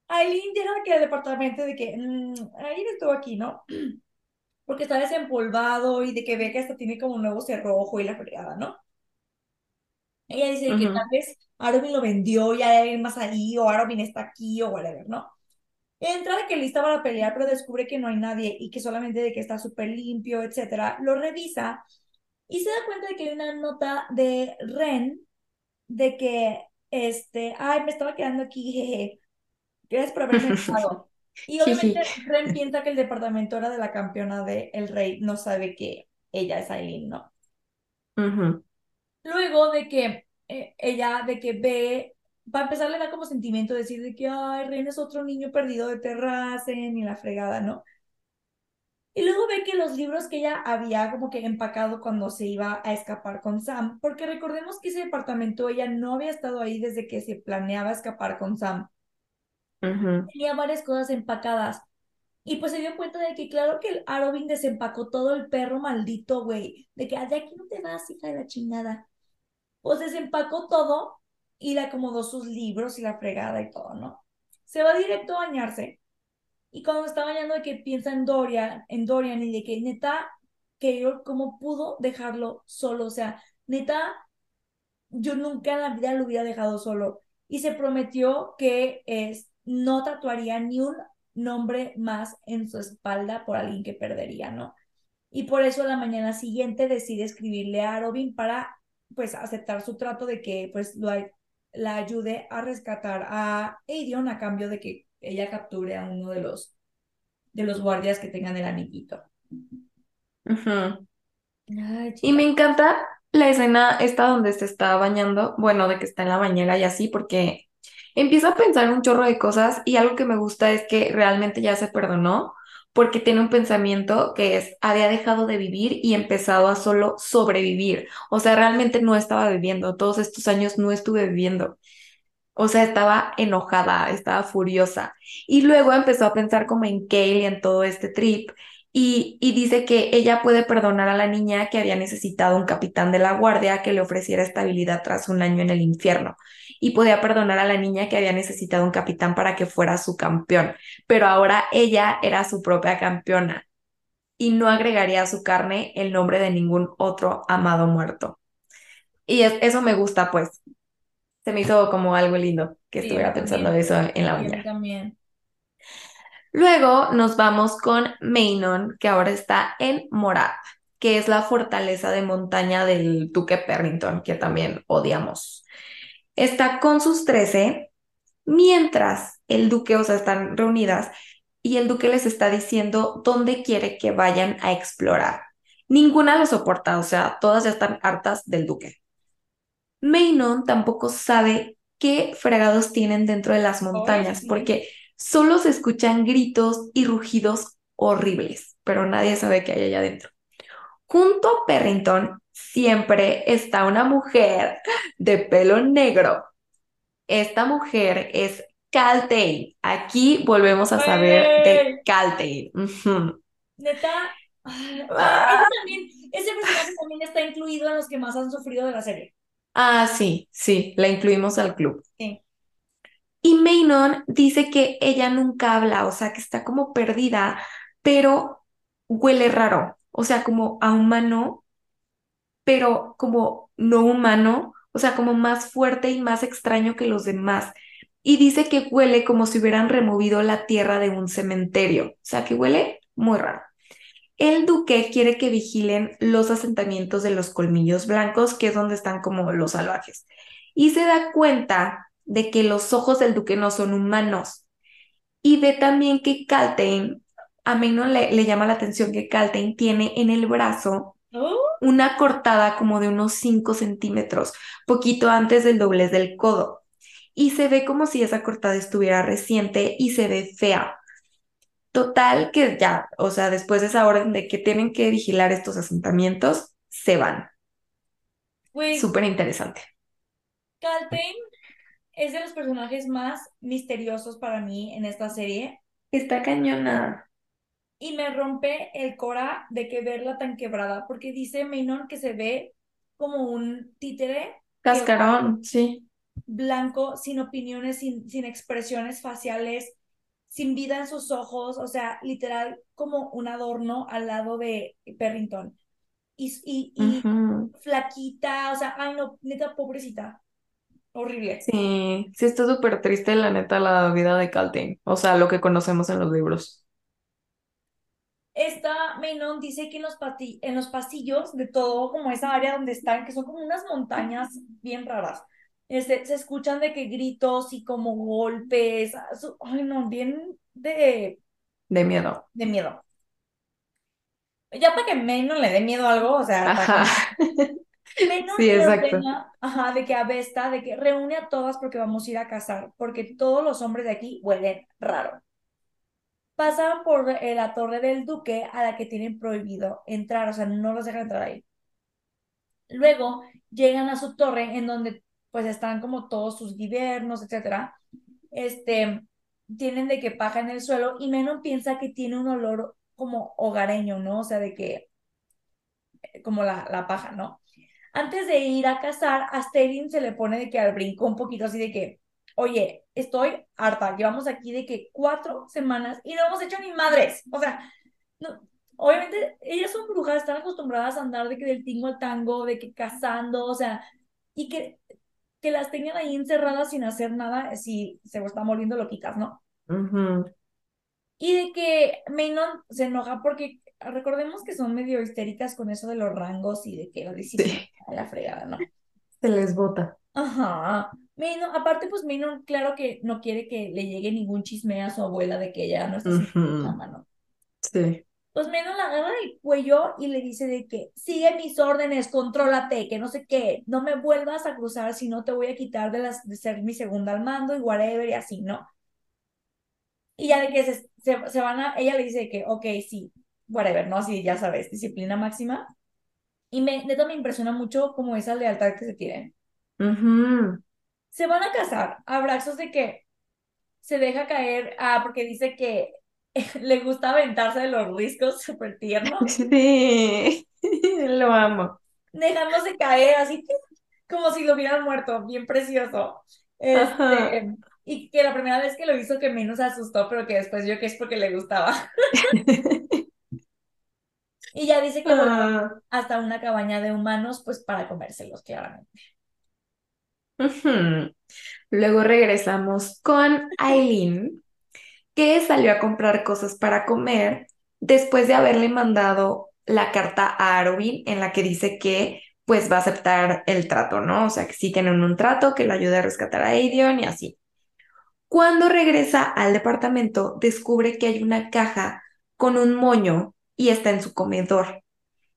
Aileen llega de que al departamento de que, mmm, Aileen estuvo aquí, ¿no? (clears throat) Porque está desempolvado y de que ve que hasta tiene como un nuevo cerrojo y la fregada, ¿no? Ella dice que tal vez Arobin lo vendió y hay alguien más ahí, o Arobin está aquí, o whatever, ¿no? Entra de que lista para pelear, pero descubre que no hay nadie y que solamente de que está súper limpio, etcétera. Lo revisa y se da cuenta de que hay una nota de Ren de que, este, ay, me estaba quedando aquí, jeje. Gracias por haberme (laughs) dejado. Y obviamente. Ren piensa que el departamento era de la campeona de El Rey, no sabe que ella es Aileen, ¿no? Luego de que eh, ella, de que ve, va a empezar le da como sentimiento decir de que, ay, Ren es otro niño perdido de Terracen y la fregada, ¿no? Y luego ve que los libros que ella había como que empacado cuando se iba a escapar con Sam, porque recordemos que ese departamento ella no había estado ahí desde que se planeaba escapar con Sam. Tenía varias cosas empacadas. Y pues se dio cuenta de que claro que el Arobin desempacó todo el perro maldito, güey. De que "Ah, de aquí no te vas, hija de la chingada. Pues desempacó todo y le acomodó sus libros y la fregada y todo, ¿no? Se va directo a bañarse. Y cuando está bañando de que piensa en Dorian, en Dorian y de que neta, que yo cómo pudo dejarlo solo. O sea, neta, yo nunca en la vida lo hubiera dejado solo. Y se prometió que es, no tatuaría ni un nombre más en su espalda por alguien que perdería, ¿no? Y por eso la mañana siguiente decide escribirle a Robin para pues aceptar su trato de que pues lo, la ayude a rescatar a Aedion a cambio de que ella capture a uno de los de los guardias que tengan el. Ay, Y me encanta la escena esta donde se está bañando, bueno, de que está en la bañera y así, porque empieza a pensar un chorro de cosas y algo que me gusta es que realmente ya se perdonó, porque tiene un pensamiento que es, había dejado de vivir y empezado a solo sobrevivir. O sea, realmente no estaba viviendo, todos estos años no estuve viviendo. O sea, estaba enojada, estaba furiosa. Y luego empezó a pensar como en Kale y en todo este trip. Y, y dice que ella puede perdonar a la niña que había necesitado un capitán de la guardia que le ofreciera estabilidad tras un año en el infierno. Y podía perdonar a la niña que había necesitado un capitán para que fuera su campeón. Pero ahora ella era su propia campeona y no agregaría a su carne el nombre de ningún otro amado muerto. Y eso me gusta, pues, se me hizo como algo lindo que estuviera pensando eso en la mañana. también. Luego nos vamos con Mainon, que ahora está en Morad, que es la fortaleza de montaña del duque Perrington, que también odiamos. Está con sus 13, mientras el duque, o sea, están reunidas, y el duque les está diciendo dónde quiere que vayan a explorar. Ninguna lo soporta, o sea, todas ya están hartas del duque. Mainon tampoco sabe qué fregados tienen dentro de las montañas, porque solo se escuchan gritos y rugidos horribles, pero nadie sabe qué hay allá adentro. Junto a Perrington siempre está una mujer de pelo negro. Esta mujer es Caltane. Aquí volvemos a saber de Caltane. Neta, ah. ese personaje también está incluido en los que más han sufrido de la serie. Ah, sí, sí, la incluimos al club. Sí. Y Maynon dice que ella nunca habla, o sea, que está como perdida, pero huele raro, o sea, como a humano, pero como no humano, o sea, como más fuerte y más extraño que los demás. Y dice que huele como si hubieran removido la tierra de un cementerio, o sea, que huele muy raro. El duque quiere que vigilen los asentamientos de los colmillos blancos, que es donde están como los salvajes. Y se da cuenta de que los ojos del duque no son humanos. Y ve también que Caltain, a mí no le, llama la atención que Caltain tiene en el brazo oh. una cortada como de unos 5 centímetros, poquito antes del doblez del codo. Y se ve como si esa cortada estuviera reciente y se ve fea. Total que ya, o sea, después de esa orden de que tienen que vigilar estos asentamientos, se van. Súper interesante. Caltain es de los personajes más misteriosos para mí en esta serie. Está cañona. Y me rompe el cora de que verla tan quebrada, porque dice Menon que se ve como un títere. Cascarón, sí. Blanco, sin opiniones, sin, sin expresiones faciales sin vida en sus ojos, o sea, literal como un adorno al lado de Perrington. Y, y, flaquita, o sea, ay no, neta, pobrecita. Horrible. Sí, sí está súper triste la neta la vida de Caltain, o sea, lo que conocemos en los libros. Esta Menon dice que en los, en los pasillos de todo, como esa área donde están, que son como unas montañas bien raras, este, se escuchan de que gritos y como golpes, ah, ay no, bien de... De miedo. De miedo. Ya para que Menon le dé miedo a algo, o sea... Ajá. Menon (laughs) sí, exacto. ajá, de que Avesta, de que reúne a todas porque vamos a ir a cazar, porque todos los hombres de aquí huelen raro. Pasan por eh, la torre del duque a la que tienen prohibido entrar, o sea, no los dejan entrar ahí. Luego llegan a su torre en donde pues están como todos sus gobiernos, etcétera, este, tienen de que paja en el suelo y Menon piensa que tiene un olor como hogareño, ¿no? O sea, de que, eh, como la, la paja, ¿no? Antes de ir a cazar, a se le pone de que al brinco un poquito así de que, oye, estoy harta, llevamos aquí de que cuatro semanas y no hemos hecho ni madres, o sea, no, obviamente ellas son brujas, están acostumbradas a andar de que del tingo al tango, de que cazando, o sea, y que que las tengan ahí encerradas sin hacer nada si se están volviendo loquitas, ¿no? Y de que Maynon se enoja porque recordemos que son medio histéricas con eso de los rangos y de que la disciplina a la fregada, ¿no? Se les bota. Ajá. Maynon, aparte, pues Maynon, claro que no quiere que le llegue ningún chisme a su abuela de que ella no está sin la mano. Sí pues menos la agarra del cuello y le dice de que sigue mis órdenes, contrólate, que no sé qué, no me vuelvas a cruzar si no te voy a quitar de, las, de ser mi segunda al mando y whatever y así, ¿no? Y ya de que se, se, se van a, ella le dice que, ok, sí, whatever, ¿no? Así, ya sabes, disciplina máxima. Y me, neta me impresiona mucho como esa lealtad que se tienen. Se van a casar, abrazos de que se deja caer, ah, porque dice que (laughs) le gusta aventarse de los riscos, súper tierno, (laughs) Sí, (laughs) lo amo. dejándose caer así, como si lo hubieran muerto, bien precioso. Este, y que la primera vez que lo hizo que menos asustó, pero que después yo que es porque le gustaba. Y ya dice que voló Ah, hasta una cabaña de humanos, pues para comérselos, claramente. Luego regresamos con Aileen, que salió a comprar cosas para comer después de haberle mandado la carta a Arobin en la que dice que pues va a aceptar el trato, ¿no? O sea, que sí tienen un trato que le ayude a rescatar a Aedion y así. Cuando regresa al departamento, descubre que hay una caja con un moño y está en su comedor.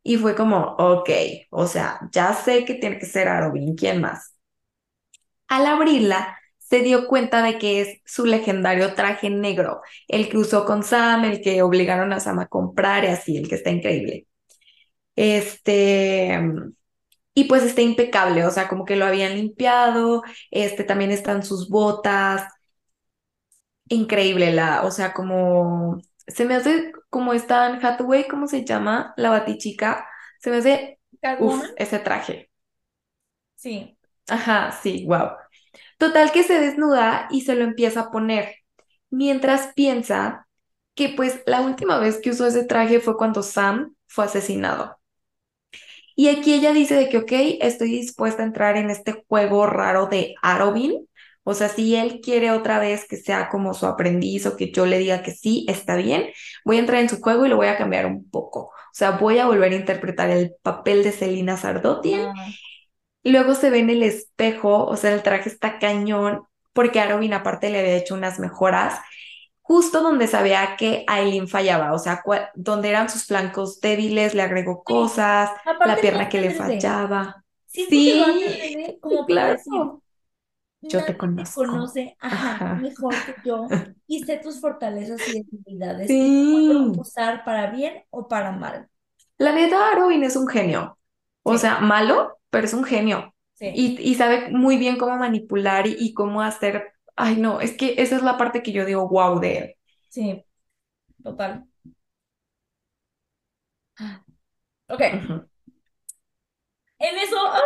Y fue como, ok, o sea, ya sé que tiene que ser Arobin, ¿quién más? Al abrirla, se dio cuenta de que es su legendario traje negro, el que usó con Sam, el que obligaron a Sam a comprar y así, el que está increíble. Este, y pues está impecable, o sea, como que lo habían limpiado, este, también están sus botas, increíble la, o sea, como, se me hace como Anne Hathaway, ¿cómo se llama? La batichica, se me hace, Catwoman, ese traje. sí. Ajá, sí, wow. Total que se desnuda y se lo empieza a poner, mientras piensa que pues la última vez que usó ese traje fue cuando Sam fue asesinado. Y aquí ella dice de que, ok, estoy dispuesta a entrar en este juego raro de Arobin. O sea, si él quiere otra vez que sea como su aprendiz o que yo le diga que sí, está bien, voy a entrar en su juego y lo voy a cambiar un poco. O sea, voy a volver a interpretar el papel de Selina Sardotian Ah, luego se ve en el espejo, o sea, el traje está cañón, porque Arobin aparte le había hecho unas mejoras, justo donde sabía que Aileen fallaba, o sea, donde eran sus flancos débiles, le agregó sí. cosas, la pierna que le fallaba. Sí, como claro. Yo te nadie te conozco. conoce, ajá, Ajá. mejor que yo (laughs) y sé tus fortalezas y debilidades y Sí. usar para bien o para mal. La neta, Arobin es un genio. O sea, malo, pero es un genio. sí, Y, y sabe muy bien cómo manipular y, y cómo hacer. Ay, no, es que esa es la parte que yo digo, wow, de él. sí, total. Ok, en eso, ¡ah!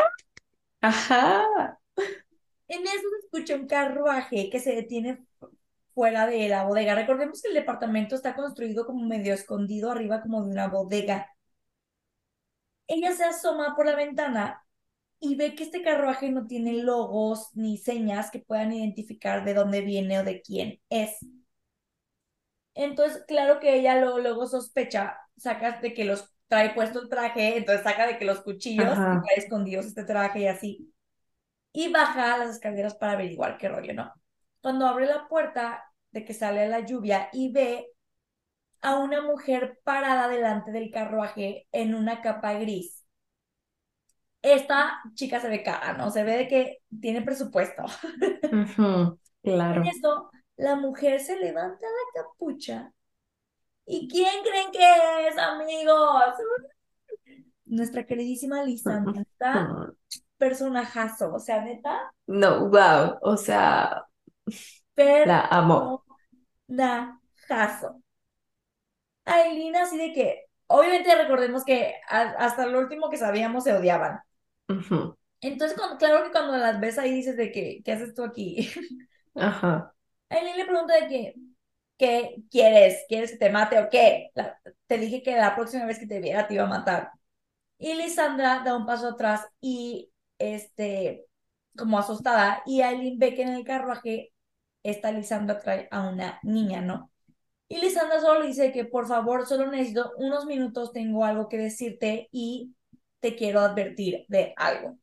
Ajá. en eso se escucha un carruaje que se detiene fu- fuera de la bodega. Recordemos que el departamento está construido como medio escondido arriba como de una bodega. Ella se asoma por la ventana y ve que este carruaje no tiene logos ni señas que puedan identificar de dónde viene o de quién es. Entonces, claro que ella luego, luego sospecha, saca de que los trae puesto el traje, entonces saca de que los cuchillos Ajá. trae escondidos este traje y así. Y baja a las escaleras para averiguar qué rollo, ¿no? Cuando abre la puerta de que sale la lluvia y ve a una mujer parada delante del carruaje en una capa gris. Esta chica se ve cara, ¿no? Se ve de que tiene presupuesto. Ujú, En Claro. (laughs) esto, la mujer se levanta la capucha. ¿Y quién creen que es, amigos? (laughs) Nuestra queridísima Lisandra. Ujú. personajazo. O sea, neta, No, wow. O sea, la amo. personajazo. Aileen así de que, obviamente recordemos que a- hasta lo último que sabíamos se odiaban. Ujú. Entonces, cuando, claro que cuando las ves ahí dices de que, ¿qué haces tú aquí? (laughs) Ajá. Aileen le pregunta de que, ¿qué quieres? ¿Quieres que te mate o qué? La- te dije que la próxima vez que te viera te iba a matar. Y Lisandra da un paso atrás y, este, como asustada, y Aileen ve que en el carruaje esta Lisandra trae a una niña, ¿no? Y Lisandra solo le dice que por favor, solo necesito unos minutos, tengo algo que decirte y te quiero advertir de algo.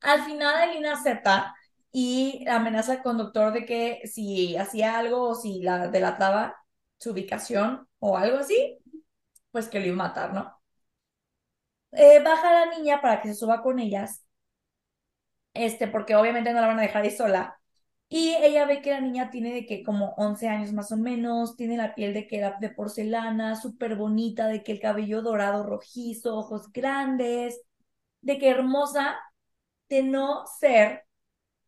Al final Aileen acepta y amenaza al conductor de que si hacía algo o si la delataba su ubicación o algo así, pues que lo iba a matar, ¿no? Eh, baja a la niña para que se suba con ellas, este, porque obviamente no la van a dejar ahí sola. Y ella ve que la niña tiene de que como 11 años más o menos, tiene la piel de que era de porcelana, súper bonita, de que el cabello dorado rojizo, ojos grandes, de que hermosa, de no ser,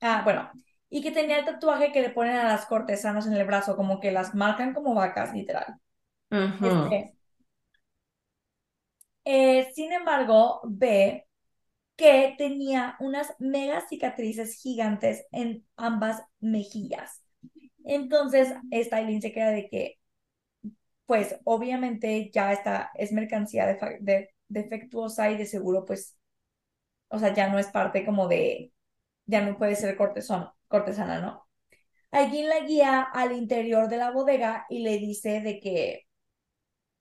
ah, bueno, y que tenía el tatuaje que le ponen a las cortesanas en el brazo, como que las marcan como vacas, literal. Este, eh, sin embargo, ve que tenía unas mega cicatrices gigantes en ambas mejillas. Entonces, Eileen se queda de que, pues, obviamente ya está, es mercancía de, defectuosa y de seguro, pues, o sea, ya no es parte como de, ya no puede ser cortesana, ¿no? Alguien la guía al interior de la bodega y le dice de que,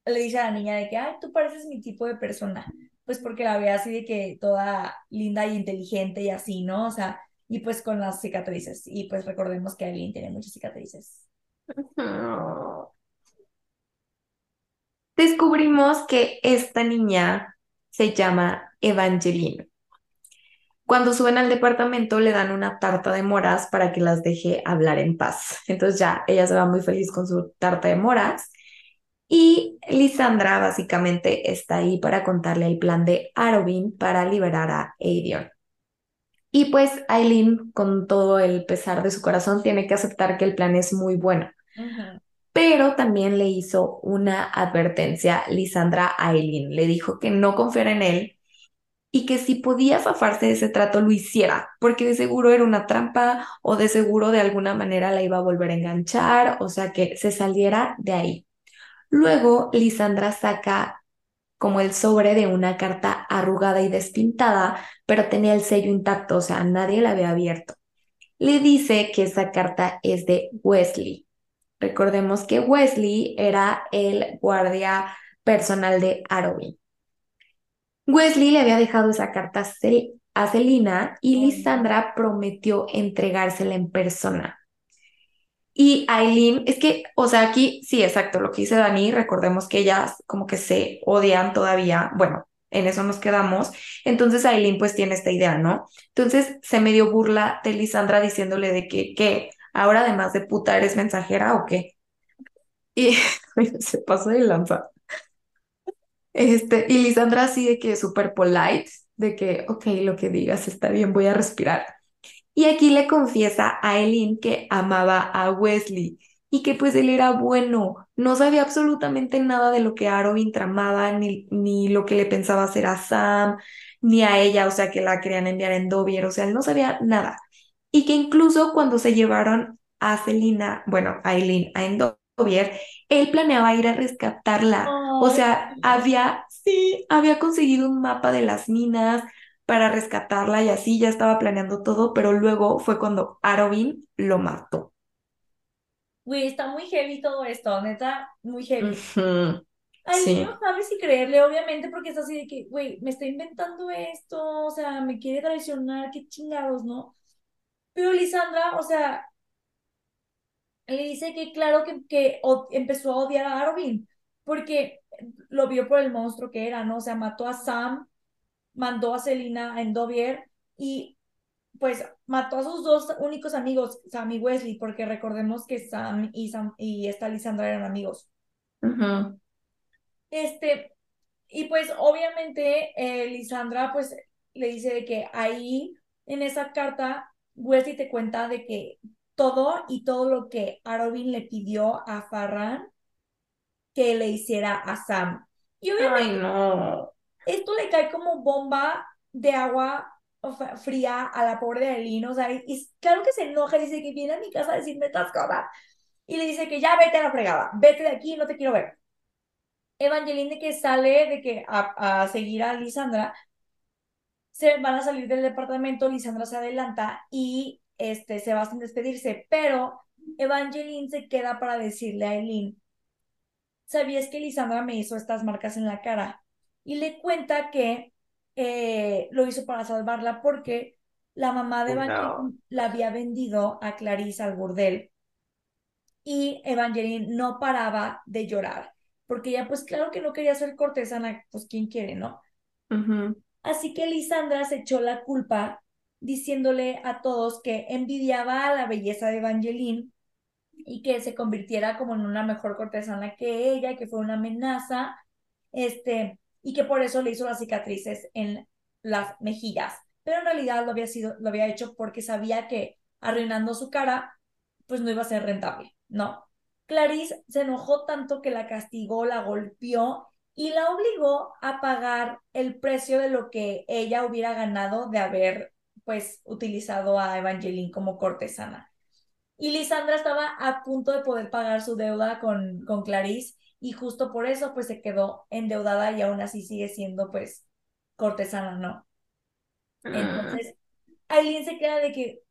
le dice a la niña de que, ay, tú pareces mi tipo de persona pues porque la ve así de que toda linda y inteligente y así, ¿no? O sea, y pues con las cicatrices. Y pues recordemos que Aileen tiene muchas cicatrices. Descubrimos que esta niña se llama Evangeline. Cuando suben al departamento le dan una tarta de moras para que las deje hablar en paz. Entonces ya ella se va muy feliz con su tarta de moras y Lisandra básicamente está ahí para contarle el plan de Arobin para liberar a Aedion. Y pues Aileen, con todo el pesar de su corazón, tiene que aceptar que el plan es muy bueno. Pero también le hizo una advertencia Lisandra a Aileen. Le dijo que no confiara en él y que si podía zafarse de ese trato lo hiciera, porque de seguro era una trampa o de seguro de alguna manera la iba a volver a enganchar, o sea que se saliera de ahí. Luego, Lisandra saca como el sobre de una carta arrugada y despintada, pero tenía el sello intacto, o sea, nadie la había abierto. Le dice que esa carta es de Wesley. Recordemos que Wesley era el guardia personal de Arrowby. Wesley le había dejado esa carta a Celina y Lisandra prometió entregársela en persona. Y Aileen, es que, o sea, aquí sí, exacto, lo que dice Dani, recordemos que ellas como que se odian todavía, bueno, en eso nos quedamos. Entonces Aileen pues tiene esta idea, ¿no? Entonces se medio burla de Lisandra diciéndole de que, ¿qué? Ahora además de puta eres mensajera o qué? Y (laughs) se pasó de lanza. Este, y Lisandra así de que súper polite, de que, ok, lo que digas está bien, voy a respirar. Y aquí le confiesa a Eileen que amaba a Wesley y que pues él era bueno, no sabía absolutamente nada de lo que Arobin tramaba, ni, ni lo que le pensaba hacer a Sam, ni a ella, o sea, que la querían enviar en Dovier, o sea, él no sabía nada. Y que incluso cuando se llevaron a Celina, bueno, a Eileen, a Endovier, él planeaba ir a rescatarla. o sea, había, sí, había conseguido un mapa de las minas, para rescatarla y así ya estaba planeando todo, pero luego fue cuando Arobin lo mató. Güey, está muy heavy todo esto, neta, muy heavy. Ay, no sabes si creerle, obviamente, porque es así de que, güey, me está inventando esto, o sea, me quiere traicionar, qué chingados, ¿no? Pero Lisandra, o sea, le dice que claro que, que empezó a odiar a Arobin, porque lo vio por el monstruo que era, ¿no? O sea, mató a Sam, mandó a Selina en Dovier y pues mató a sus dos únicos amigos, Sam y Wesley, porque recordemos que Sam y, Sam y esta Lisandra eran amigos. Este, y pues obviamente eh, Lisandra pues le dice de que ahí en esa carta Wesley te cuenta de que todo y todo lo que Arobin le pidió a Farran que le hiciera a Sam. Y obviamente, no esto le cae como bomba de agua fría a la pobre de Aileen, o sea, y, claro que se enoja, dice que viene a mi casa a decirme estas cosas, y le dice que ya vete a la fregada, vete de aquí, no te quiero ver. Evangeline de que sale de que a, a seguir a Lisandra, se van a salir del departamento, Lisandra se adelanta y este, se va sin despedirse, pero Evangeline se queda para decirle a Eileen, ¿sabías que Lisandra me hizo estas marcas en la cara? Y le cuenta que eh, lo hizo para salvarla porque la mamá de Evangeline la había vendido a Clarice al burdel y Evangeline no paraba de llorar porque ella pues claro que no quería ser cortesana, pues quién quiere, ¿no? Así que Lisandra se echó la culpa diciéndole a todos que envidiaba la belleza de Evangeline y que se convirtiera como en una mejor cortesana que ella, que fue una amenaza, este, y que por eso le hizo las cicatrices en las mejillas. Pero en realidad lo había sido, lo había hecho porque sabía que arruinando su cara, pues no iba a ser rentable, ¿no? Clarice se enojó tanto que la castigó, la golpeó y la obligó a pagar el precio de lo que ella hubiera ganado de haber pues utilizado a Evangeline como cortesana. Y Lisandra estaba a punto de poder pagar su deuda con, con Clarice y justo por eso pues se quedó endeudada y aún así sigue siendo pues cortesana, ¿no? Entonces, Aileen se queda de que,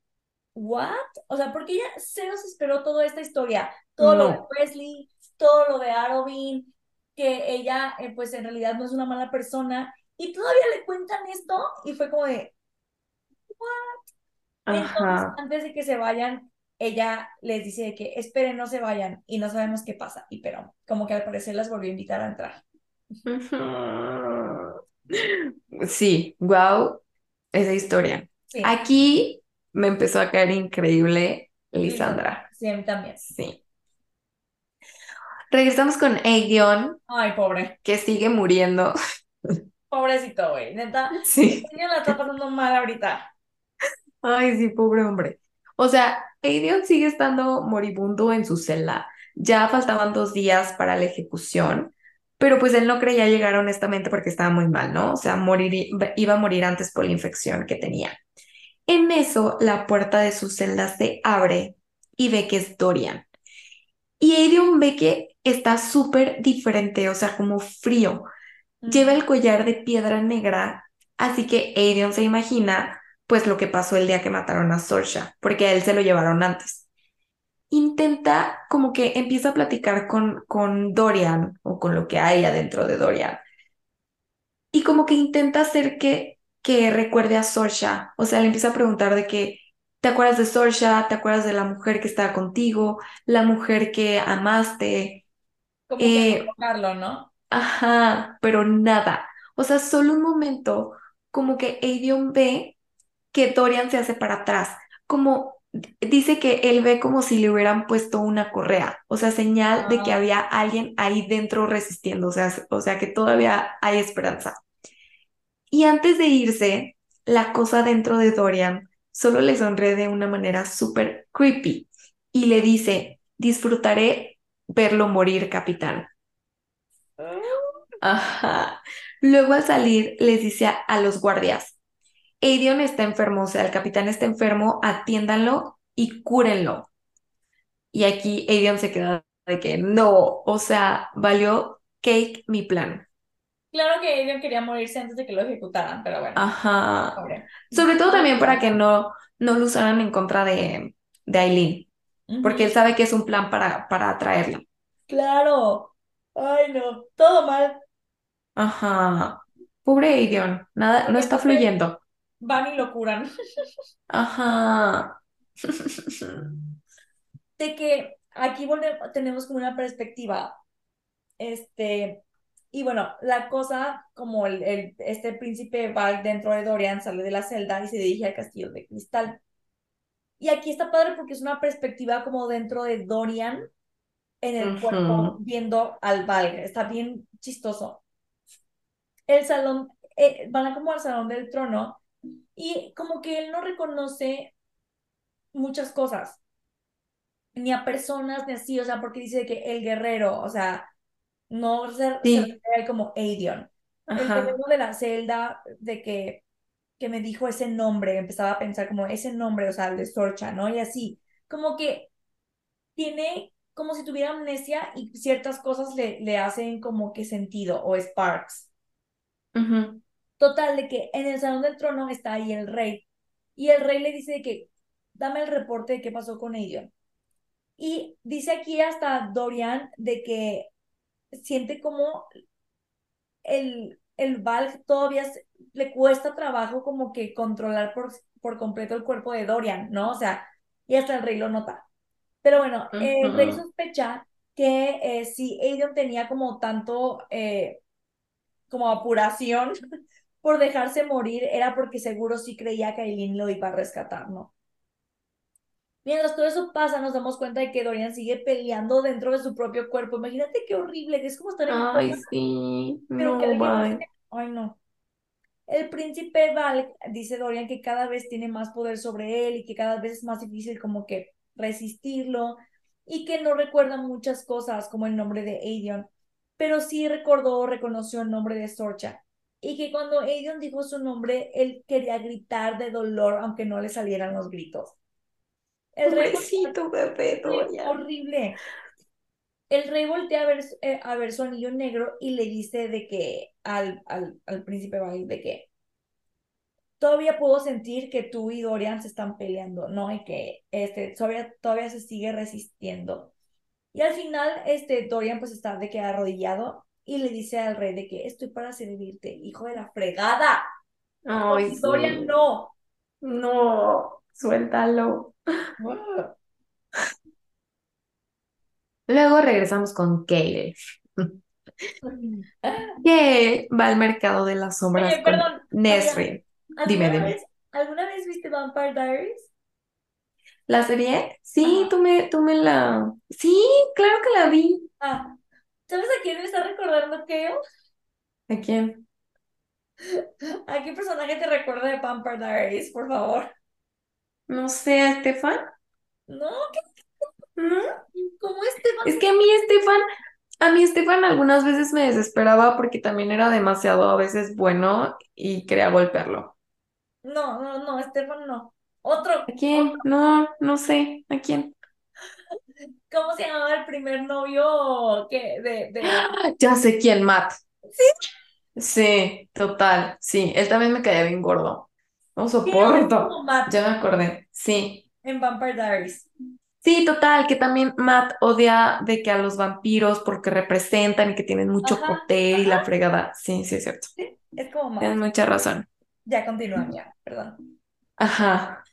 ¿what? O sea, porque ella se nos esperó toda esta historia, todo lo de Wesley, todo lo de Arobin, que ella eh, pues en realidad no es una mala persona y todavía le cuentan esto y fue como de, ¿what? Entonces, antes de que se vayan, ella les dice de que esperen, no se vayan y no sabemos qué pasa. Y pero como que al parecer las volvió a invitar a entrar. (laughs) Sí, wow, esa historia. Aquí me empezó a caer increíble Lisandra. Sí, a mí también. Sí. Regresamos con Aegon. Ay, pobre. Que sigue muriendo. Pobrecito, güey. Neta. Sí. Ella la está pasando mal ahorita. Ay, sí, pobre hombre. O sea, Aegon sigue estando moribundo en su celda. Ya faltaban dos días para la ejecución, pero pues él no creía llegar honestamente porque estaba muy mal, ¿no? O sea, morir, iba a morir antes por la infección que tenía. En eso, la puerta de su celda se abre y ve que es Dorian. Y Aegon ve que está súper diferente, o sea, como frío. Lleva el collar de piedra negra, así que Aegon se imagina pues lo que pasó el día que mataron a Sorsha, porque a él se lo llevaron antes. Intenta como que empieza a platicar con, con Dorian o con lo que hay adentro de Dorian. Y como que intenta hacer que, que recuerde a Sorsha. O sea, le empieza a preguntar de que, ¿te acuerdas de Sorsha? ¿Te acuerdas de la mujer que estaba contigo? La mujer que amaste. Como eh, ¿no? Ajá, pero nada. O sea, solo un momento como que Aedion ve que Dorian se hace para atrás, como dice que él ve como si le hubieran puesto una correa, o sea, señal de que había alguien ahí dentro resistiendo, o sea, o sea, que todavía hay esperanza. Y antes de irse, la cosa dentro de Dorian solo le sonríe de una manera súper creepy y le dice, disfrutaré verlo morir, capitán. Ah. Ajá. Luego al salir les dice a los guardias, Aedion está enfermo, o sea, el capitán está enfermo, atiéndanlo y cúrenlo. Y aquí Aedion se queda de que no, o sea, valió cake mi plan. Claro que Aedion quería morirse antes de que lo ejecutaran, pero bueno. Ajá. Sobre todo también para que no, no lo usaran en contra de, de Aileen, porque él sabe que es un plan para, para atraerla. Claro. Ay, no, todo mal. Ajá. Pobre Aedion, nada, no está fluyendo van y lo curan. (laughs) Ajá. De que aquí tenemos como una perspectiva, este, y bueno, la cosa, como el, este príncipe va dentro de Dorian, sale de la celda y se dirige al castillo de cristal. Y aquí está padre porque es una perspectiva como dentro de Dorian en el cuerpo, viendo al Val. Está bien chistoso. El salón, eh, van como al salón del trono y como que él no reconoce muchas cosas, ni a personas, ni así, o sea, porque dice que el guerrero, o sea, no se, refiere como Aedion. El guerrero de la celda, de que, que me dijo ese nombre, empezaba a pensar como ese nombre, o sea, el de Sorcha, ¿no? Y así, como que tiene como si tuviera amnesia y ciertas cosas le, le hacen como que sentido, o Sparks. Total, de que en el Salón del Trono está ahí el rey. Y el rey le dice que, dame el reporte de qué pasó con ellos. Y dice aquí hasta Dorian de que siente como el, el Val todavía le cuesta trabajo como que controlar por, por completo el cuerpo de Dorian, ¿no? O sea, y hasta el rey lo nota. Pero bueno, el rey sospecha que eh, si Aedion tenía como tanto, eh, como apuración por dejarse morir era porque seguro sí creía que Aileen lo iba a rescatar, ¿no? Mientras todo eso pasa, nos damos cuenta de que Dorian sigue peleando dentro de su propio cuerpo. Imagínate qué horrible, que es como estar en Ay, sí, pero que no, alguien bye. Ay, no. El príncipe Val, dice Dorian, que cada vez tiene más poder sobre él y que cada vez es más difícil como que resistirlo y que no recuerda muchas cosas como el nombre de Aedion, pero sí recordó, reconoció el nombre de Sorcha y que cuando Aedion dijo su nombre, él quería gritar de dolor aunque no le salieran los gritos. El Pobrecito bebé Dorian. Horrible. El rey voltea a ver, eh, a ver su anillo negro y le dice de que al, al, al príncipe de que todavía puedo sentir que tú y Dorian se están peleando, ¿no? Y que este, todavía, todavía se sigue resistiendo. Y al final, este, Dorian pues está de que arrodillado y le dice al rey de que estoy para servirte, hijo de la fregada. Ay, sí. Dorian no. No, suéltalo. (laughs) Luego regresamos con Kale. (laughs) que va al mercado de las sombras Oye, con perdón, Nesrin. ¿Alguna Dime, dime. vez, ¿Alguna vez viste Vampire Diaries? ¿La serie? Sí, Ajá. tú me, tú me la... Sí, claro que la vi. Ah, ¿sabes a quién me está recordando Kale? ¿A quién? ¿A qué personaje te recuerda de Vampire Diaries, por favor? No sé, ¿a Estefan? No, ¿qué? ¿No? ¿Cómo Estefan? Es que a mí Estefan, a mí Estefan algunas veces me desesperaba porque también era demasiado a veces bueno y quería golpearlo. No, no, no, Estefan no. Otro. ¿A quién? No, no sé, ¿a quién? ¿Cómo se llamaba el primer novio que de, de... (gasps) Ya sé quién, Matt. Sí. Sí, total, sí, él también me caía bien gordo. No soporto. Ya me acordé, sí. en Vampire Diaries. Sí, total, que también Matt odia de que a los vampiros porque representan y que tienen mucho Ajá, poder y la fregada. Sí, sí, es cierto. Sí, es como Tienes Matt. mucha razón. Ya continúa, ya, perdón. Ajá.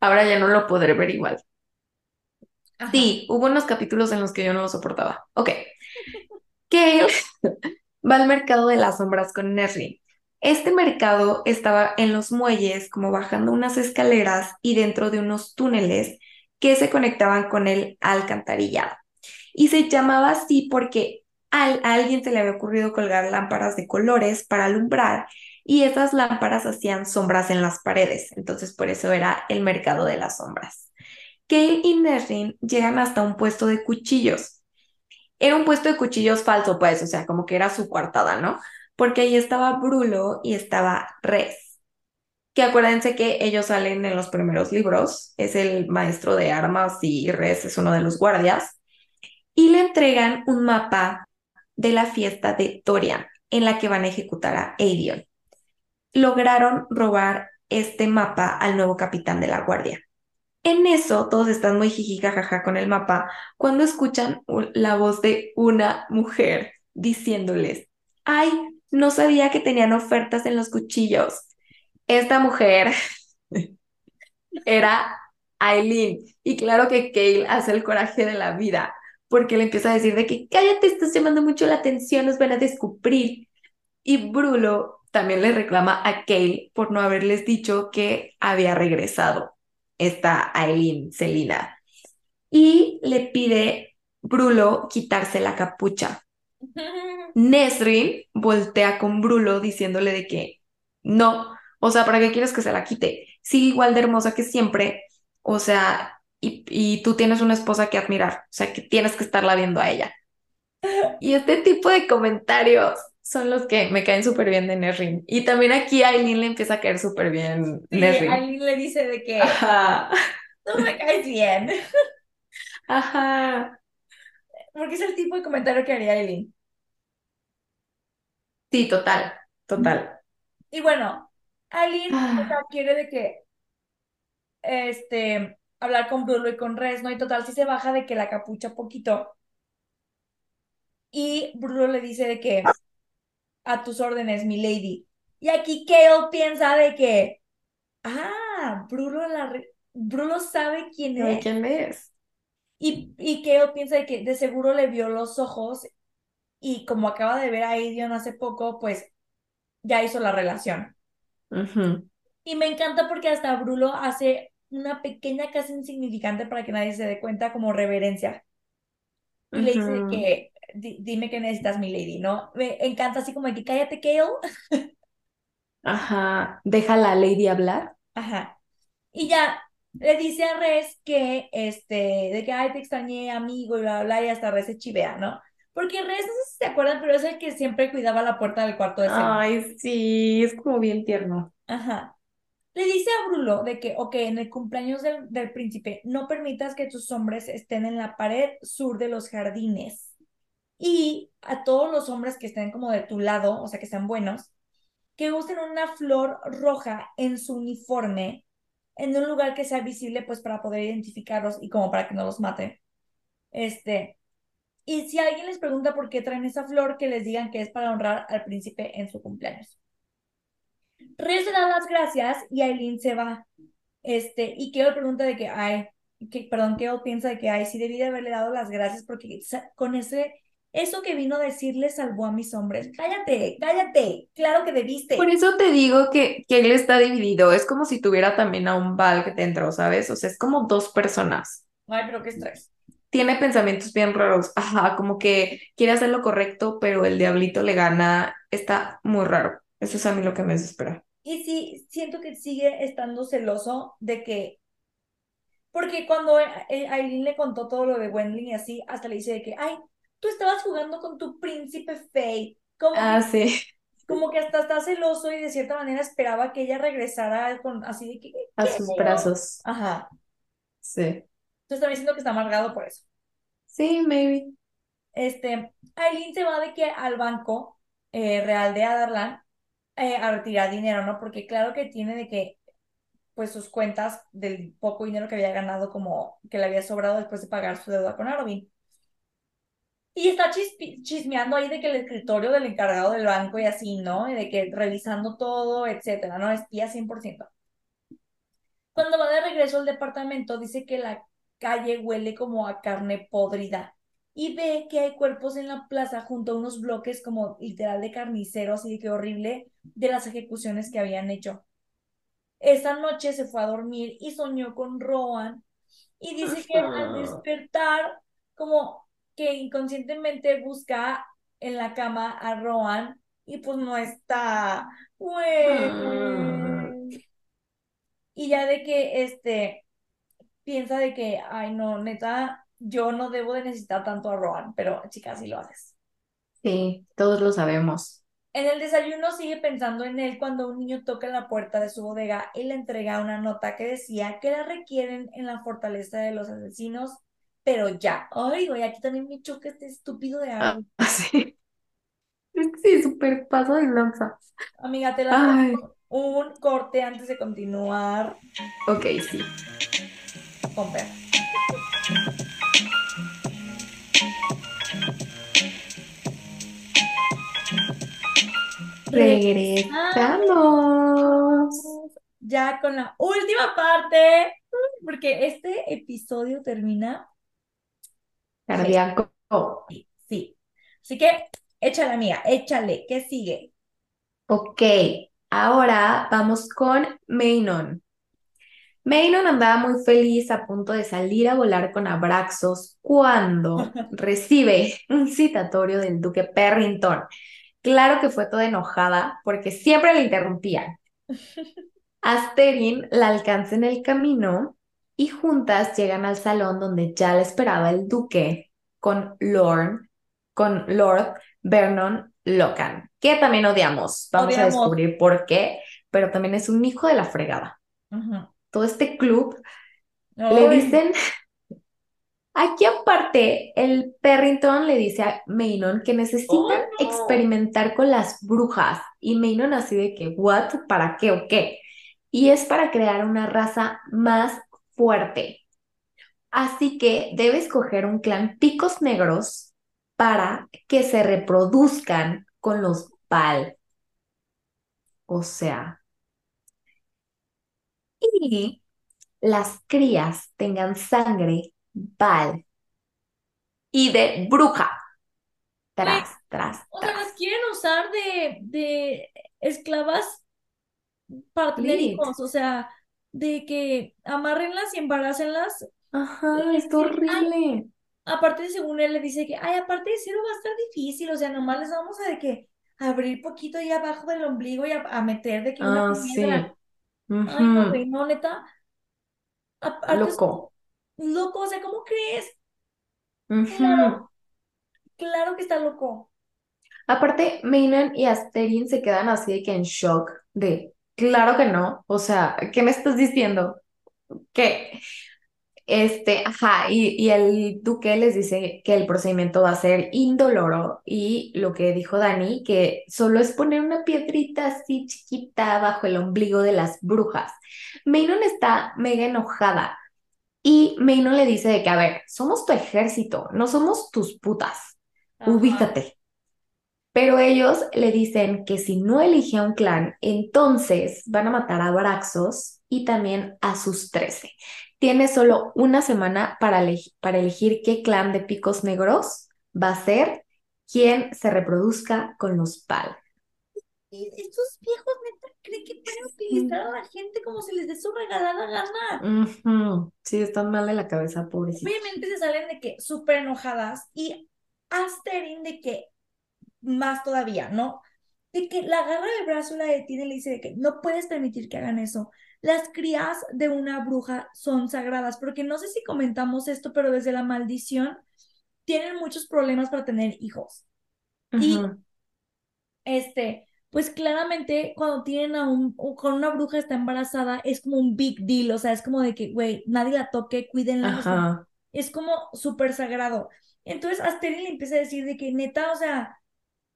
Ahora ya no lo podré ver igual. Sí, hubo unos capítulos en los que yo no lo soportaba. Ok. Kale va al mercado de las sombras con Nesrin. Este mercado estaba en los muelles, como bajando unas escaleras y dentro de unos túneles que se conectaban con el alcantarillado. Y se llamaba así porque a alguien se le había ocurrido colgar lámparas de colores para alumbrar y esas lámparas hacían sombras en las paredes. Entonces, por eso era el mercado de las sombras. Kale y Nesrin llegan hasta un puesto de cuchillos. Era un puesto de cuchillos falso, pues, o sea, como que era su coartada, ¿no? Porque ahí estaba Brulo y estaba Res. Que acuérdense que ellos salen en los primeros libros, es el maestro de armas y Res es uno de los guardias, y le entregan un mapa de la fiesta de Dorian, en la que van a ejecutar a Aedion. Lograron robar este mapa al nuevo capitán de la guardia. En eso, todos están muy jijijajaja con el mapa cuando escuchan la voz de una mujer diciéndoles, ay, no sabía que tenían ofertas en los cuchillos. Esta mujer (laughs) era Aileen. Y claro que Kale hace el coraje de la vida, porque le empieza a decir de que cállate, estás llamando mucho la atención, nos van a descubrir. Y Brulo también le reclama a Kale por no haberles dicho que había regresado esta Aileen Celina. Y le pide Brulo quitarse la capucha. (laughs) Nesrin voltea con Brulo diciéndole de que no, o sea, ¿para qué quieres que se la quite? Sigue igual de hermosa que siempre, o sea, y, y tú tienes una esposa que admirar, o sea, que tienes que estarla viendo a ella. (laughs) Y este tipo de comentarios son los que me caen súper bien de Nesrin. Y también aquí a Aileen le empieza a caer súper bien Sí. Aileen le dice de que Ajá, no me caes bien. ajá. Porque es el tipo de comentario que haría Aileen. Sí, total, total. Y bueno, Aileen o Ah. sea, quiere de que este hablar con Bruno y con Res, ¿no? Y total, sí se baja de que la capucha poquito. Y Bruno le dice de que a tus órdenes, mi lady. Y aquí Kale piensa de que, ah, Bruno, la Bruno sabe quién ¿De es. quién es? Y, y Kale piensa de que de seguro le vio los ojos y como acaba de ver a hace poco, pues ya hizo la relación. Ujú, Y me encanta porque hasta Brulo hace una pequeña casi insignificante para que nadie se dé cuenta como reverencia. Y le dice que "Di- dime que necesitas mi lady, ¿no? Me encanta así como de que cállate, Kale. Ajá, deja a la lady hablar. Ajá. Y ya le dice a Res que, este, de que, ay, te extrañé, amigo, y bla, bla, bla, y hasta Res se chivea, ¿no? Porque Res, no sé si se acuerdan, pero es el que siempre cuidaba la puerta del cuarto de Selena. Ay, sí, es como bien tierno. Ajá. Le dice a Brulo de que, ok, en el cumpleaños del, del príncipe, no permitas que tus hombres estén en la pared sur de los jardines. Y a todos los hombres que estén como de tu lado, o sea, que sean buenos, que usen una flor roja en su uniforme, en un lugar que sea visible, pues para poder identificarlos y como para que no los maten. Este, y si alguien les pregunta por qué traen esa flor, que les digan que es para honrar al príncipe en su cumpleaños. Reyes le da las gracias y Aileen se va. Este, y Keo pregunta de que, ay, que, perdón, Keo piensa de que, ay, sí debí de haberle dado las gracias porque con ese, eso que vino a decirle salvó a mis hombres. Cállate, cállate, claro que Por debiste. eso te digo que, que él está dividido. Es como si tuviera también a un Val que te entró, ¿sabes? O sea, es como dos personas. Ay, pero qué estrés. Tiene pensamientos bien raros. Ajá, como que quiere hacer lo correcto, pero el diablito le gana. Está muy raro. Eso es a mí lo que me desespera. Y sí, siento que sigue estando celoso de que, porque cuando eh, Aileen le contó todo lo de Wendling y así, hasta le dice de que, ay, tú estabas jugando con tu príncipe Faye, como Ah, sí, (laughs) como que hasta está celoso y de cierta manera esperaba que ella regresara con, así de que, a sus brazos. Ajá. Sí. Entonces también siento que está amargado por eso. Sí, maybe. Este, Aileen se va de que al banco eh, real de Adarlan eh, a retirar dinero, ¿no? Porque claro que tiene de que pues sus cuentas del poco dinero que había ganado como que le había sobrado después de pagar su deuda con Arobin. Y está chismeando ahí de que el escritorio del encargado del banco y así, ¿no? Y de que revisando todo, etcétera, ¿no? Espía 100%. Cuando va de regreso al departamento, dice que la calle huele como a carne podrida y ve que hay cuerpos en la plaza junto a unos bloques como literal de carniceros y de que horrible de las ejecuciones que habían hecho. Esa noche se fue a dormir y soñó con Rowan y dice que al despertar como que inconscientemente busca en la cama a Rowan y pues no está. Güey. Y ya de que este piensa de que, ay no, neta, yo no debo de necesitar tanto a Rowan, pero chicas, sí lo haces. Sí, todos lo sabemos. En el desayuno sigue pensando en él cuando un niño toca la puerta de su bodega y le entrega una nota que decía que la requieren en la fortaleza de los asesinos, pero ya. Ay, güey, aquí también me choca este estúpido de Ah, Arrow. (laughs) sí. Sí, súper paso de lanza. Amiga, te Ay, un corte antes de continuar ok, sí. con Fer. Regresamos. Ya con la última parte, porque este episodio termina. Cardíaco. sí, sí. Así que échale, amiga, échale. ¿Qué sigue? Ok, ahora vamos con Mainon. Mainon andaba muy feliz a punto de salir a volar con Abraxos cuando (laughs) recibe un citatorio del duque Perrington. Claro que fue toda enojada porque siempre le interrumpían. (laughs) Asterin la alcanza en el camino y juntas llegan al salón donde ya la esperaba el duque con Lord, con Lord Vernon Locan, que también odiamos. Vamos a descubrir por qué, pero también es un hijo de la fregada. Todo este club le dicen, aquí aparte, el Perrington le dice a Mainon que necesitan oh, no. experimentar con las brujas y Mainon así de que, ¿what? ¿Para qué o qué? Y es para crear una raza más fuerte. Así que debe escoger un clan picos negros para que se reproduzcan con los Val. O sea, y las crías tengan sangre Val y de bruja Güey, tras. tras, O sea, tras. las quieren usar de, de esclavas hijos. O sea, de que amárrenlas y embaracenlas. Ajá, decir, ay, horrible. aparte, según él le dice que, ay, aparte de cero va a estar difícil. O sea, nomás les vamos a de que abrir poquito ahí abajo del ombligo y a, a meter de que una Ah, sí. piedra. Ay, no, no, neta. Es Loco. loco. O sea, ¿cómo crees? Ujú. Claro, claro que está loco. Aparte, Maynard y Asterin se quedan así de que en shock de, claro que no, o sea, ¿qué me estás diciendo? Que, este, ajá, y, y el duque les dice que el procedimiento va a ser indoloro y lo que dijo Dani, que solo es poner una piedrita así chiquita bajo el ombligo de las brujas. Maynard está mega enojada y Maynard le dice de que, a ver, somos tu ejército, no somos tus putas, Ajá. ubícate. Pero ellos le dicen que si no elige a un clan, entonces van a matar a Braxos y también a sus 13. Tiene solo una semana para, elegi- para elegir qué clan de picos negros va a ser quien se reproduzca con los Pal. Estos viejos neta creen que pueden utilizar a la gente como se les dé su regalada gana. Ujú. Sí, están mal de la cabeza, pobrecitos. Obviamente se salen de que súper enojadas y Asterin de que más todavía, ¿no? De que la agarra del brazo, la detiene y le dice de que no puedes permitir que hagan eso. Las crías de una bruja son sagradas, porque no sé si comentamos esto, pero desde la maldición tienen muchos problemas para tener hijos. Y este, pues claramente cuando tienen a un, o con una bruja está embarazada, es como un big deal, o sea, es como de que, güey, nadie la toque, cuídenla, Ajá. es como súper sagrado. Entonces Asterin le empieza a decir de que neta, o sea,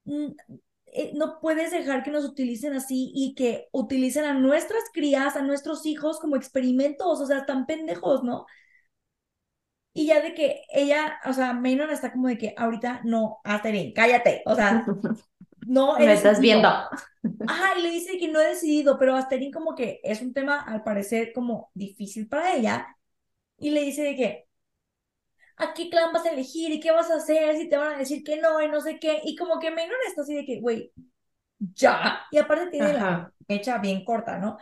no puedes dejar que nos utilicen así y que utilicen a nuestras crías, a nuestros hijos como experimentos, o sea, están pendejos, ¿no? Y ya de que ella, o sea, Maynard está como de que ahorita no, Asterin, cállate, o sea, (laughs) no Me estás viendo. (laughs) Ajá, y le dice que no he decidido, pero Asterin como que es un tema al parecer como difícil para ella. Y le dice de que, ¿a qué clan vas a elegir? ¿Y qué vas a hacer? Si te van a decir que no y no sé qué. Y como que Maynard está así de que, güey, ya. Y aparte tiene la mecha bien corta, ¿no?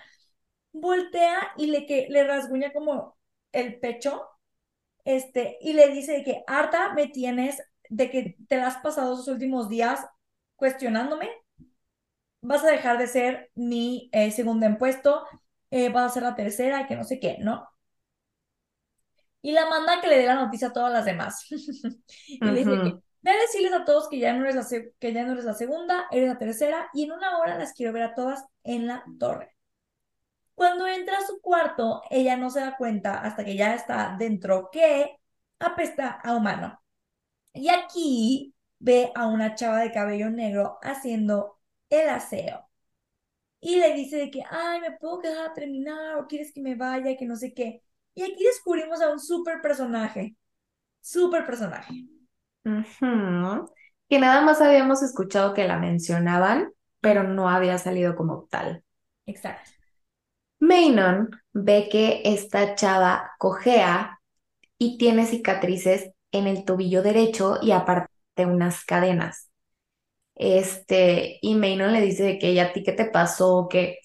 Voltea y le, que, le rasguña como el pecho, este, y le dice de que, harta me tienes de que te la has pasado esos últimos días cuestionándome vas a dejar de ser mi eh, segunda en puesto, eh, vas a ser la tercera, que no sé qué, ¿no? Y la manda a que le dé la noticia a todas las demás. (laughs) y le dice que, ve a decirles a todos que ya, no eres la que ya no eres la segunda, eres la tercera, y en una hora las quiero ver a todas en la torre. Cuando entra a su cuarto, ella no se da cuenta hasta que ya está dentro que apesta a humano. Y aquí ve a una chava de cabello negro haciendo el aseo. Y le dice de que, ay, ¿me puedo quedar a terminar? ¿O quieres que me vaya? Que no sé qué. Y aquí descubrimos a un súper personaje. Súper personaje. Que nada más habíamos escuchado que la mencionaban, pero no había salido como tal. Exacto. Maynon ve que esta chava cojea y tiene cicatrices en el tobillo derecho y aparte unas cadenas. Este, y Maynon le dice que ella a ti qué te pasó, que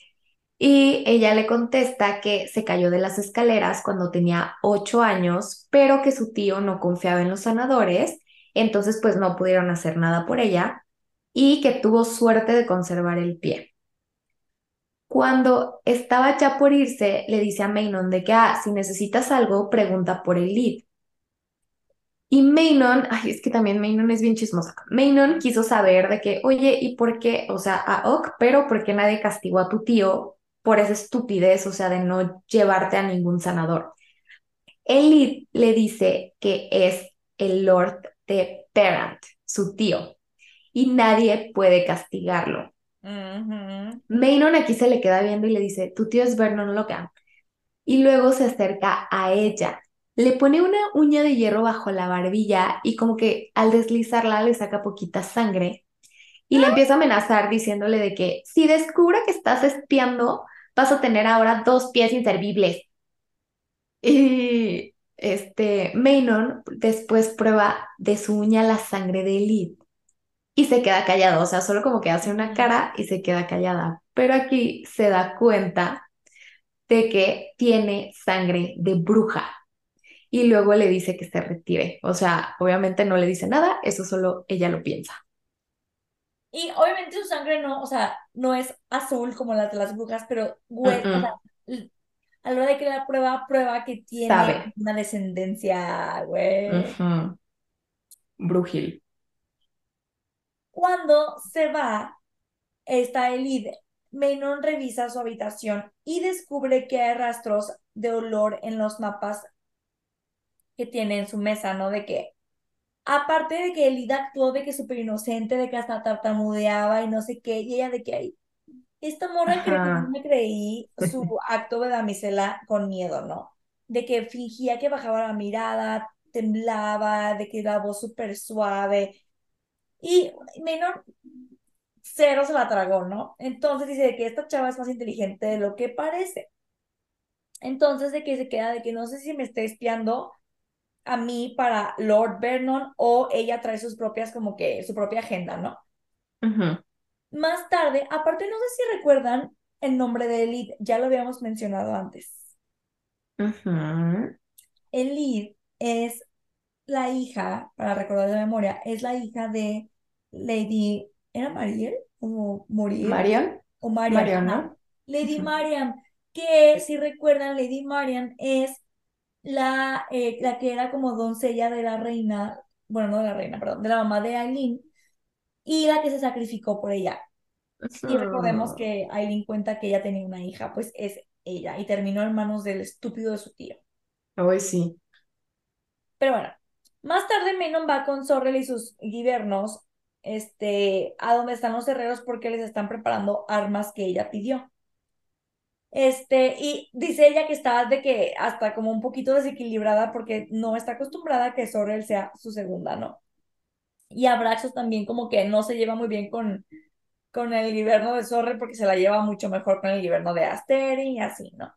y ella le contesta que se cayó de las escaleras cuando tenía ocho años, pero que su tío no confiaba en los sanadores, entonces pues no pudieron hacer nada por ella y que tuvo suerte de conservar el pie. Cuando estaba ya por irse, le dice a Maynon de que, ah, si necesitas algo, pregunta por el lead. Y Maynon, ay, es que también Maynon es bien chismosa. Maynon quiso saber de que, oye, ¿y por qué? O sea, a Ok, pero ¿por qué nadie castigó a tu tío por esa estupidez, o sea, de no llevarte a ningún sanador? Lead le dice que es el Lord de Perant, su tío, y nadie puede castigarlo. Ujú. Maynon aquí se le queda viendo y le dice, tu tío es Vernon Logan. Y luego se acerca a ella, le pone una uña de hierro bajo la barbilla y como que al deslizarla le saca poquita sangre y le empieza a amenazar diciéndole de que si descubra que estás espiando, vas a tener ahora dos pies inservibles. Y este Maynon después prueba de su uña la sangre de Elite y se queda callado, o sea, solo como que hace una cara y se queda callada. Pero aquí se da cuenta de que tiene sangre de bruja y luego le dice que se retire. O sea, obviamente no le dice nada, eso solo ella lo piensa. Y obviamente su sangre no, o sea, no es azul como la de las brujas, pero güey, o sea, a la hora de que la prueba, prueba que tiene una descendencia, güey. Brujil. Cuando se va, está el líder. Menon revisa su habitación y descubre que hay rastros de olor en los mapas que tiene en su mesa, ¿no? De que, aparte de que Elida actuó de que súper inocente, de que hasta tartamudeaba y no sé qué, y ella de que hay, esta morra que no me creí su acto de damisela con miedo, ¿no? De que fingía que bajaba la mirada, temblaba, de que la voz súper suave. Y menor, cero se la tragó, ¿no? Entonces dice que esta chava es más inteligente de lo que parece. Entonces de que se queda de que no sé si me está espiando a mí para Lord Vernon o ella trae sus propias, como que su propia agenda, ¿no? Más tarde, aparte no sé si recuerdan el nombre de Elid, ya lo habíamos mencionado antes. Elid es la hija, para recordar de memoria, es la hija de Lady, ¿era Mariel? ¿O Muriel? Marion. O Marian, ¿no? Lady Marian, que si recuerdan, Lady Marian es la, eh, la que era como doncella de la reina, bueno, no de la reina, perdón, de la mamá de Aileen, y la que se sacrificó por ella. Y recordemos que Aileen cuenta que ella tenía una hija, pues es ella, y terminó en manos del estúpido de su tío. Hoy sí. Pero bueno, más tarde Menon va con Sorrel y sus guibernos este, a donde están los herreros porque les están preparando armas que ella pidió. Este, y dice ella que está de que hasta como un poquito desequilibrada porque no está acostumbrada a que Sorrel sea su segunda, ¿no? Y Abraxos también como que no se lleva muy bien con, con el gobierno de Sorrel porque se la lleva mucho mejor con el gobierno de Asterin y así, ¿no?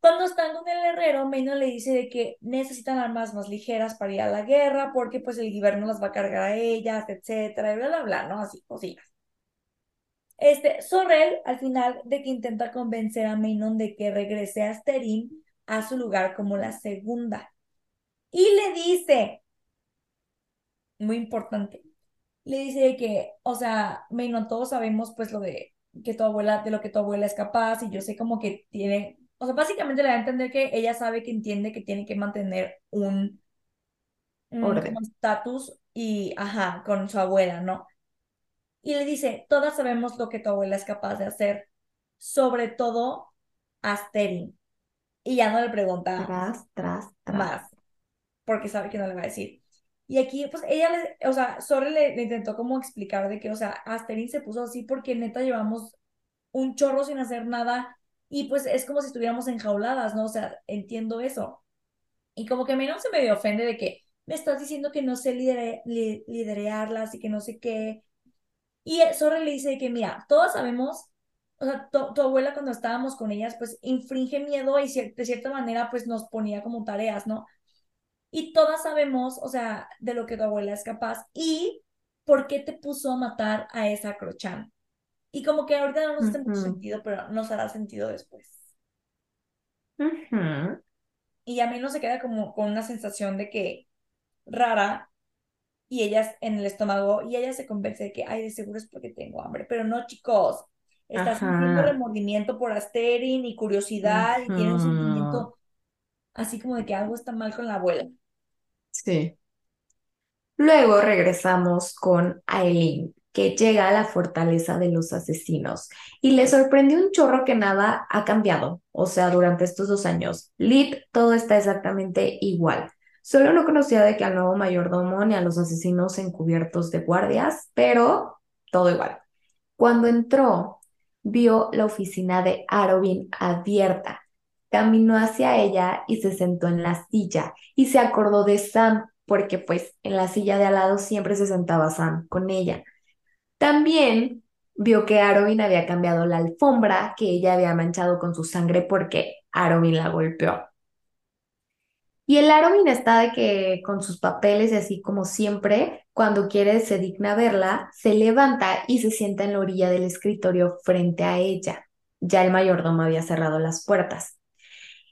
Cuando están con el herrero, Meino le dice de que necesitan armas más ligeras para ir a la guerra porque pues el gobierno las va a cargar a ellas, etcétera, y bla, bla, bla, ¿no? Así, cosillas. Este, Sorrel, al final de que intenta convencer a Menon de que regrese a Asterin a su lugar como la segunda. Y le dice, muy importante, le dice que, o sea, Menon, todos sabemos pues lo de que tu abuela, de lo que tu abuela es capaz y yo sé como que tiene o sea, básicamente le da a entender que ella sabe que entiende que tiene que mantener un estatus y, ajá, con su abuela, ¿no? Y le dice, todas sabemos lo que tu abuela es capaz de hacer, sobre todo Asterin. Y ya no le pregunta tras, tras, tras. más, porque sabe que no le va a decir. Y aquí, pues ella, le, o sea, Sore le, le, intentó como explicar de que, o sea, Asterin se puso así porque neta llevamos un chorro sin hacer nada y pues es como si estuviéramos enjauladas, ¿no? O sea, entiendo eso. Y como que a mí no se me ofende de que me estás diciendo que no sé liderearlas y que no sé qué. Y Sorre le dice que, mira, todos sabemos, o sea, tu, abuela cuando estábamos con ellas, pues infringe miedo y de cierta manera, pues nos ponía como tareas, ¿no? Y todas sabemos, o sea, de lo que tu abuela es capaz y por qué te puso a matar a esa Crochan. Y como que ahorita no nos hace mucho sentido, pero nos hará sentido después. Y a mí no se queda como con una sensación de que rara y ellas en el estómago y ella se convence de que, ay, de seguro es porque tengo hambre. Pero no, chicos, está sintiendo remordimiento por Asterin y curiosidad y tiene un sentimiento así como de que algo está mal con la abuela. Sí. Luego regresamos con Aileen que llega a la fortaleza de los asesinos y le sorprendió un chorro que nada ha cambiado, o sea, durante estos dos años. Lip, todo está exactamente igual. Solo no conocía de que al nuevo mayordomo ni a los asesinos encubiertos de guardias, pero todo igual. Cuando entró, vio la oficina de Arobin abierta. Caminó hacia ella y se sentó en la silla y se acordó de Sam, porque pues en la silla de al lado siempre se sentaba Sam con ella. También vio que Arobin había cambiado la alfombra que ella había manchado con su sangre porque Arobin la golpeó. Y el Armin está de que con sus papeles y así como siempre, cuando quiere se digna verla, se levanta y se sienta en la orilla del escritorio frente a ella. Ya el mayordomo había cerrado las puertas.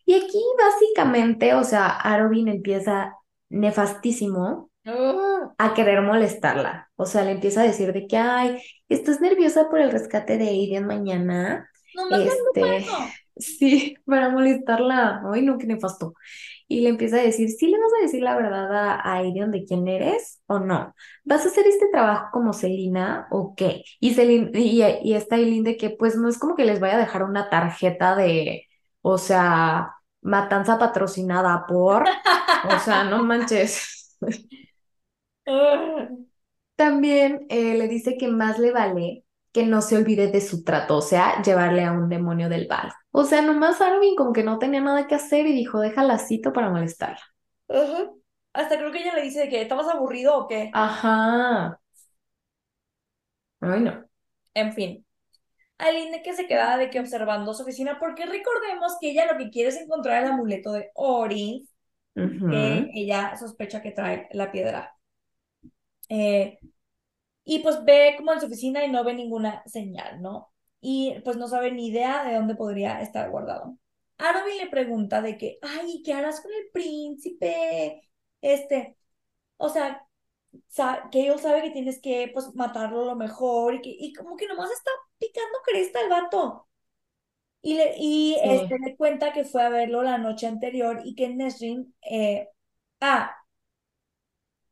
Y aquí básicamente, o sea, Arvin empieza nefastísimo Ah, a querer molestarla. O sea, le empieza a decir de que, ay, ¿estás nerviosa por el rescate de Aiden mañana? nomás me ando para Este, eso. (laughs) sí, para molestarla. Ay, no, qué nefasto. Y le empieza a decir, ¿sí le vas a decir la verdad a, a de quién eres o no? ¿Vas a hacer este trabajo como Celina o qué? Y, Celin- y, y está de que, pues, no es como que les vaya a dejar una tarjeta de, o sea, matanza patrocinada por, o sea, no manches. (laughs) Ah, También eh, le dice que más le vale que no se olvide de su trato, o sea, llevarle a un demonio del bar. O sea, nomás Armin como que no tenía nada que hacer y dijo, déjala cito para molestarla. ajá. Hasta creo que ella le dice de que estabas aburrido o qué. Ajá. Ay, no. En fin. Aline que se queda de que observando su oficina, porque recordemos que ella lo que quiere es encontrar el amuleto de Ori, que ella sospecha que trae la piedra. Eh, y pues ve como en su oficina y no ve ninguna señal, ¿no? Y pues no sabe ni idea de dónde podría estar guardado. Armin le pregunta de que, ay, ¿qué harás con el príncipe? Este, o sea, sa- que él sabe que tienes que pues matarlo lo mejor y que y como que nomás está picando cresta el vato. Y le y Sí. este le cuenta que fue a verlo la noche anterior y que Nesrin eh, ah,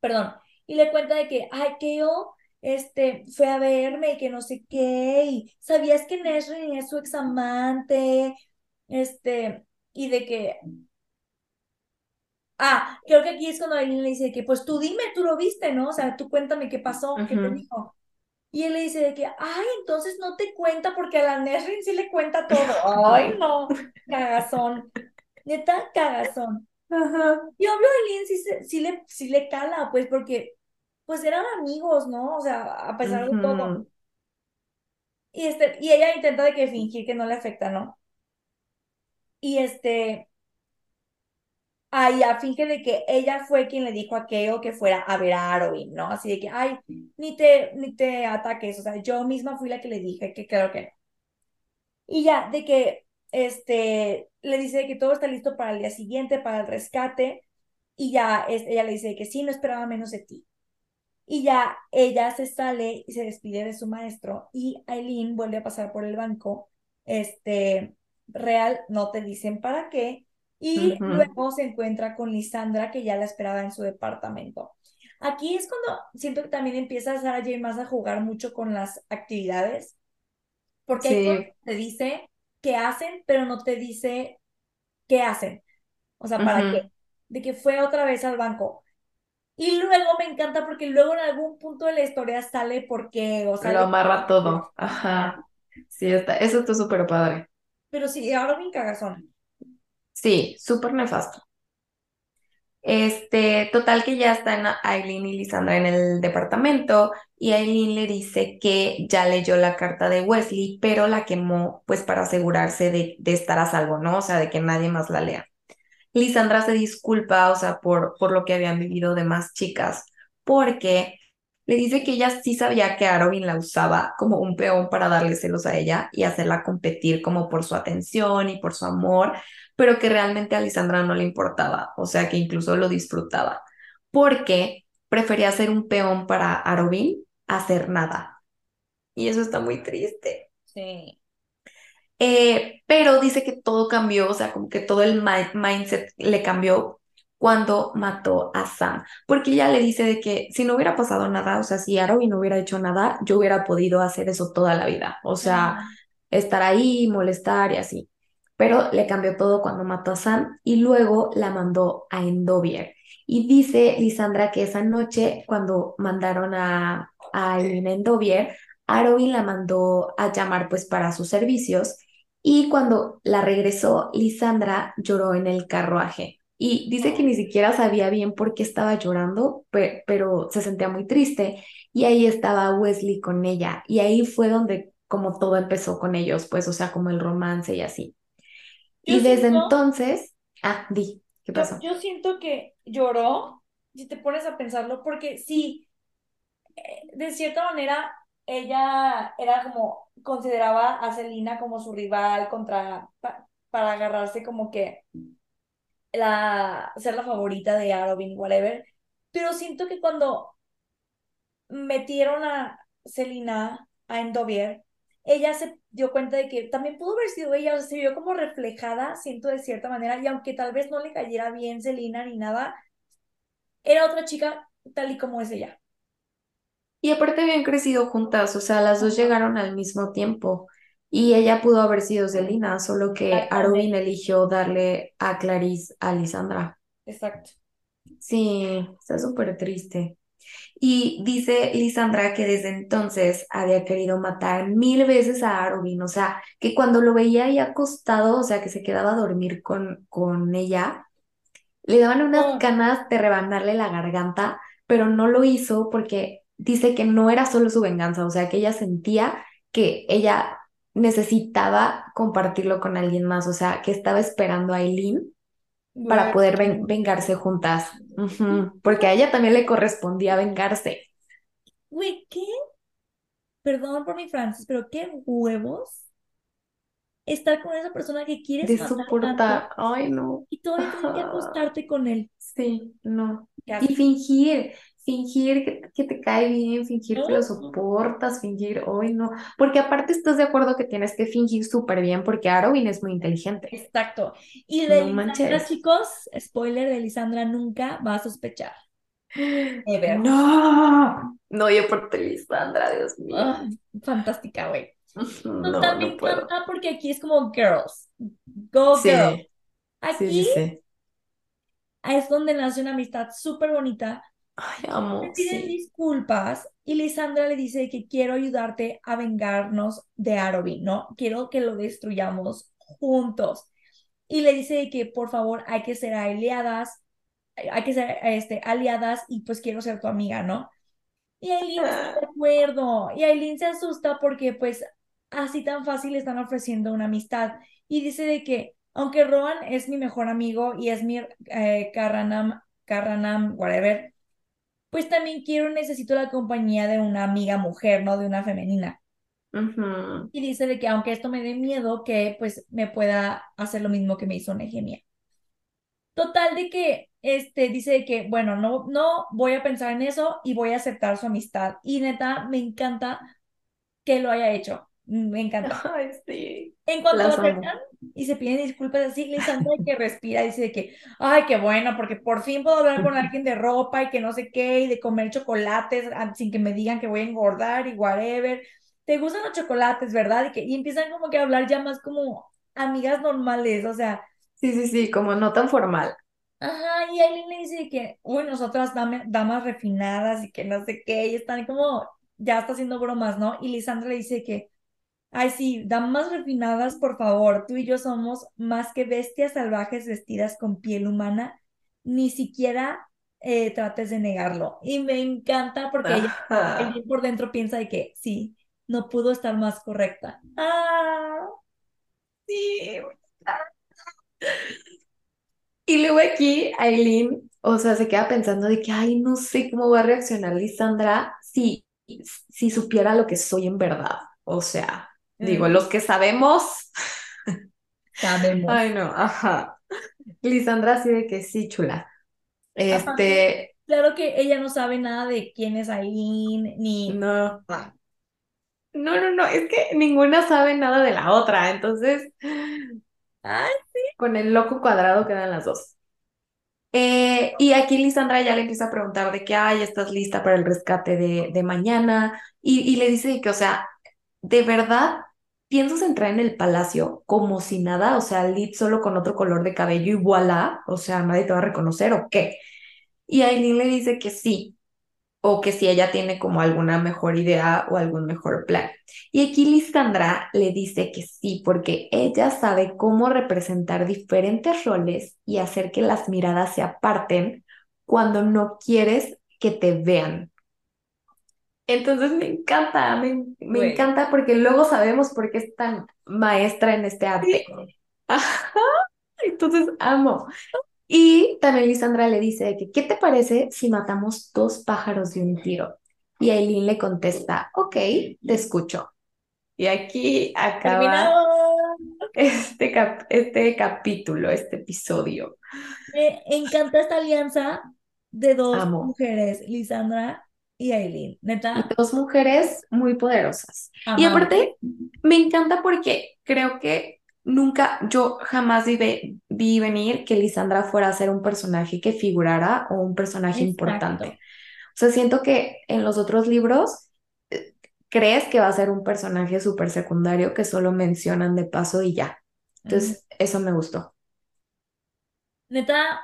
perdón, y le cuenta de que ay, que yo este fue a verme y que no sé qué y sabías que Nesrin es su examante, este y de que Ah, creo que aquí es cuando Aileen le dice de que, pues tú dime, tú lo viste, ¿no? O sea, tú cuéntame qué pasó, qué te dijo. Y él le dice de que, ay, entonces no te cuenta porque a la Nesrin sí le cuenta todo. Ay, (laughs) no, cagazón, neta, cagazón. Ajá. Y obvio Aileen sí, sí le, sí le cala, pues porque, pues eran amigos, ¿no? O sea, a pesar de todo. Y, este, y ella intenta de que fingir que no le afecta, ¿no? Y este, Ah, ya, finge de que ella fue quien le dijo a Keo que fuera a ver a Arwen, ¿no? Así de que, ay, ni te, ni te ataques, o sea, yo misma fui la que le dije que creo que no. Y ya, de que, este, le dice que todo está listo para el día siguiente, para el rescate, y ya, es, ella le dice que sí, no esperaba menos de ti. Y ya, ella se sale y se despide de su maestro, y Aileen vuelve a pasar por el banco, este, real, no te dicen para qué, y luego se encuentra con Lisandra, que ya la esperaba en su departamento. Aquí es cuando siento que también empieza Sarah J. más a jugar mucho con las actividades, porque Sí. te dice qué hacen, pero no te dice qué hacen. O sea, ¿para qué? De que fue otra vez al banco. Y luego me encanta porque luego en algún punto de la historia sale por qué, o Lo sale... amarra todo. Ajá. Sí, está. Eso está súper padre. Pero sí, ahora bien cagazón. Sí, súper nefasto. Este, total que ya están Aileen y Lisandra en el departamento y Aileen le dice que ya leyó la carta de Wesley, pero la quemó pues para asegurarse de, de estar a salvo, ¿no? O sea, de que nadie más la lea. Lisandra se disculpa, o sea, por, por lo que habían vivido demás chicas, porque le dice que ella sí sabía que Arobin la usaba como un peón para darle celos a ella y hacerla competir como por su atención y por su amor, pero que realmente a Lisandra no le importaba, o sea, que incluso lo disfrutaba, porque prefería ser un peón para Arobin a hacer nada. Y eso está muy triste. Sí. Eh, pero dice que todo cambió, o sea, como que todo el mi- mindset le cambió cuando mató a Sam, porque ella le dice de que si no hubiera pasado nada, o sea, si Aroi no hubiera hecho nada, yo hubiera podido hacer eso toda la vida, o sea, Ajá. estar ahí, molestar y así. Pero le cambió todo cuando mató a Sam y luego la mandó a Endovier. Y dice Lisandra que esa noche, cuando mandaron a, a Eileen a Endovier, Arobin la mandó a llamar pues para sus servicios y cuando la regresó, Lisandra lloró en el carruaje. Y dice que ni siquiera sabía bien por qué estaba llorando, pe- pero se sentía muy triste. Y ahí estaba Wesley con ella. Y ahí fue donde como todo empezó con ellos, pues, o sea, como el romance y así. Yo Y desde siento, entonces, ah, di, ¿Qué Yo, pasó? yo siento que lloró, si te pones a pensarlo, porque sí, eh, de cierta manera, ella era como, consideraba a Selena como su rival contra, pa- para agarrarse como que la, ser la favorita de Arobin, whatever. Pero siento que cuando metieron a Selena a Endovier, ella se dio cuenta de que también pudo haber sido ella, o sea, se vio como reflejada, siento de cierta manera, y aunque tal vez no le cayera bien Selena ni nada, era otra chica tal y como es ella. Y aparte habían crecido juntas, o sea, las dos llegaron al mismo tiempo. Y ella pudo haber sido Selena, solo que Exactamente. eligió darle a Clarice a Lisandra. Exacto. Sí, está súper triste. Y dice Lisandra que desde entonces había querido matar mil veces a Arobin, o sea, que cuando lo veía ahí acostado, o sea, que se quedaba a dormir con, con ella, le daban unas Oh, ganas de rebanarle la garganta, pero no lo hizo porque dice que no era solo su venganza, o sea, que ella sentía que ella necesitaba compartirlo con alguien más, o sea, que estaba esperando a Eileen para poder ven- vengarse juntas, porque a ella también le correspondía vengarse. Güey, ¿qué? Perdón por mi francés, pero qué huevos estar con esa persona que quieres de soportar. Ay, no. y todavía tener que Ajá. acostarte con él. Sí, no. Y fingir, fingir que, te cae bien, fingir que lo soportas, fingir, ay, no. Porque aparte estás de acuerdo que tienes que fingir súper bien porque Arwen es muy inteligente. Exacto. Y de No Lisandra, chicos, spoiler de Lisandra nunca va a sospechar. Ever. (gasps) No, no, yo por Lisandra, Dios mío. Ah, fantástica, güey. No, me no porque aquí es como girls. Go girl. Sí, sí, sí, Aquí sí. es donde nace una amistad súper bonita. Ay, Le amo, piden sí. disculpas y Lisandra le dice que quiero ayudarte a vengarnos de Arobin, ¿no? Quiero que lo destruyamos juntos. Y le dice que por favor hay que ser aliadas, hay que ser este, aliadas y pues quiero ser tu amiga, ¿no? Y Aileen está de Ah, acuerdo. Y Aileen se asusta porque pues así tan fácil le están ofreciendo una amistad. Y dice de que aunque Rohan es mi mejor amigo y es mi eh, Carranam, Carranam, whatever, pues también quiero, necesito la compañía de una amiga mujer, ¿no? De una femenina. Y dice de que aunque esto me dé miedo, que pues me pueda hacer lo mismo que me hizo Nehemia. Total de que, este, dice de que, bueno, no, no voy a pensar en eso y voy a aceptar su amistad. Y neta, me encanta que lo haya hecho. Me encanta. (laughs) Ay, sí. En cuanto lo Las aceptan y se piden disculpas así, Lisandra que respira, dice de que, ay, qué bueno, porque por fin puedo hablar con alguien de ropa y que no sé qué, y de comer chocolates ah, sin que me digan que voy a engordar y whatever. ¿Te gustan los chocolates, verdad? Y, que, y empiezan como que a hablar ya más como amigas normales, o sea, Sí, sí, sí, como no tan formal. ajá, y Aileen le dice que, uy, nosotras dame- damas refinadas y que no sé qué, y están como, ya está haciendo bromas, ¿no? Y Lisandra le dice que Ay, sí, damas refinadas, por favor. Tú y yo somos más que bestias salvajes vestidas con piel humana. Ni siquiera eh, trates de negarlo. Y me encanta porque ella, por dentro piensa de que sí, no pudo estar más correcta. Ah, Sí. Y luego aquí Aileen, o sea, se queda pensando de que, ay, no sé cómo va a reaccionar Lisandra si, si supiera lo que soy en verdad. O sea, digo, mm, los que sabemos, sabemos. ay, no, ajá. Lisandra así de que sí, chula. Este, claro que ella no sabe nada de quién es Aileen, ni... no, no, no, no, es que ninguna sabe nada de la otra, entonces, Ay, con el loco cuadrado quedan las dos. Eh, y aquí Lisandra ya le empieza a preguntar de que, ay, ¿estás lista para el rescate de, de mañana? Y, y le dice que, o sea, ¿de verdad piensas entrar en el palacio como si nada? O sea, Lid solo con otro color de cabello y voilà, o sea, nadie te va a reconocer o qué. Y Aileen le dice que sí, o que si ella tiene como alguna mejor idea o algún mejor plan. Y aquí Lisandra le dice que sí, porque ella sabe cómo representar diferentes roles y hacer que las miradas se aparten cuando no quieres que te vean. Entonces me encanta, me, encanta porque luego sabemos por qué es tan maestra en este arte. Sí. Ajá, entonces amo. Y también Lisandra le dice que, ¿qué te parece si matamos dos pájaros de un tiro? Y Aileen le contesta, ok, te escucho. Y aquí acaba este, este capítulo, este episodio. Me encanta esta alianza de dos mujeres, Lisandra y Aileen, neta. Dos mujeres muy poderosas. Y aparte, me encanta porque creo que nunca, yo jamás vi, vi, venir que Lisandra fuera a ser un personaje que figurara o un personaje importante. O sea, siento que en los otros libros eh, crees que va a ser un personaje súper secundario que solo mencionan de paso y ya. Entonces, eso me gustó. Neta,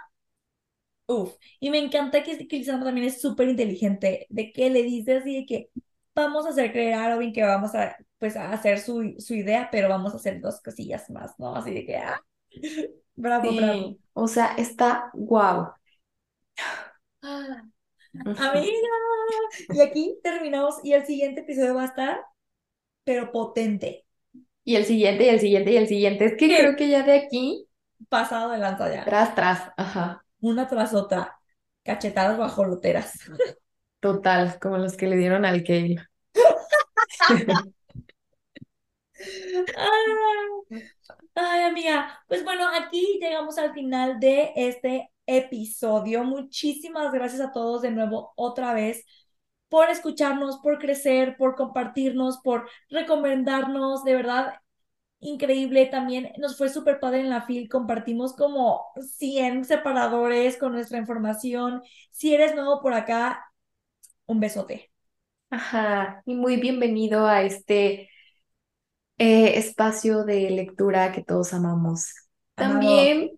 uff. Y me encanta que, que Lisandra también es súper inteligente, de que le dice así de que vamos a hacer creer a Robin que vamos a, pues, a hacer su, su idea, pero vamos a hacer dos cosillas más, ¿no? Así de que, ah, (laughs) bravo, bravo. O sea, está guau. Ah, amiga. Y aquí terminamos y el siguiente episodio va a estar, pero potente. Y el siguiente, y el siguiente, y el siguiente. Es que creo que ya de aquí. Pasado de lanza ya. Tras, tras, ajá. Una tras otra. Cachetadas bajoloteras. (laughs) Total, como los que le dieron al Kale. (laughs) Ay, amiga, pues bueno, aquí llegamos al final de este episodio. Muchísimas gracias a todos de nuevo otra vez por escucharnos, por crecer, por compartirnos, por recomendarnos. De verdad, increíble. También nos fue súper padre en la FIL. Compartimos como 100 separadores con nuestra información. Si eres nuevo por acá, un besote. Ajá, y muy bienvenido a este eh, espacio de lectura que todos amamos. También,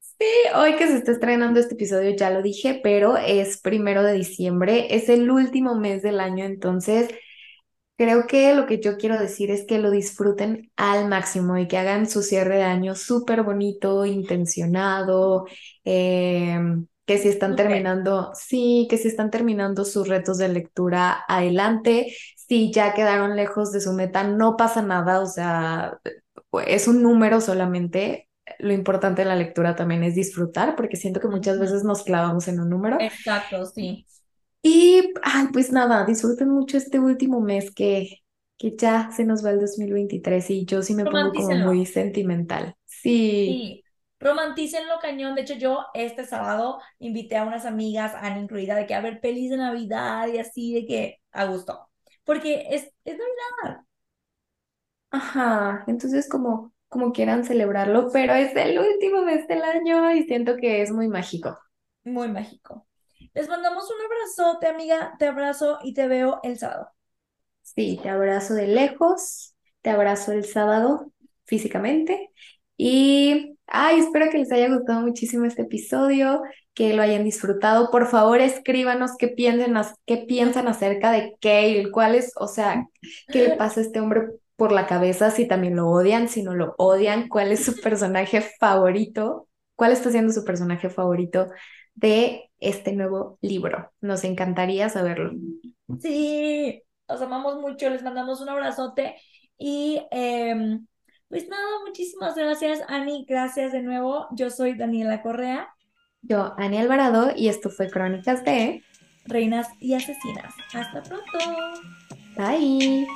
sí, hoy que se está estrenando este episodio, ya lo dije, pero es primero de diciembre, es el último mes del año, entonces creo que lo que yo quiero decir es que lo disfruten al máximo y que hagan su cierre de año súper bonito, intencionado. Eh, que si están terminando, sí, que si están terminando sus retos de lectura, adelante. Si ya quedaron lejos de su meta, no pasa nada, o sea, es un número solamente. Lo importante de la lectura también es disfrutar, porque siento que muchas veces nos clavamos en un número. Exacto, sí. Y, ay, pues nada, disfruten mucho este último mes que, que ya se nos va el 2023 y yo sí me pongo como muy sentimental. Sí. Sí, romantícenlo cañón. De hecho, yo este sábado invité a unas amigas, Ana incluida, de que a ver pelis de Navidad y así, de que a gusto. Porque es, es Navidad. Ajá, entonces como, como quieran celebrarlo, pero es el último mes del año y siento que es muy mágico. Muy mágico. Les mandamos un abrazote, amiga. Te abrazo y te veo el sábado. Sí, te abrazo de lejos, te abrazo el sábado físicamente y Ay, espero que les haya gustado muchísimo este episodio, que lo hayan disfrutado. Por favor, escríbanos qué piensan, qué piensan acerca de Kale, cuál es, o sea, qué le pasa a este hombre por la cabeza, si también lo odian, si no lo odian, cuál es su personaje favorito, cuál está siendo su personaje favorito de este nuevo libro. Nos encantaría saberlo. Sí, los amamos mucho, les mandamos un abrazote y... Eh, pues nada, muchísimas gracias, Ani. Gracias de nuevo. Yo soy Daniela Correa. Yo, Ani Alvarado, y esto fue Crónicas de Reinas y Asesinas. Hasta pronto. Bye.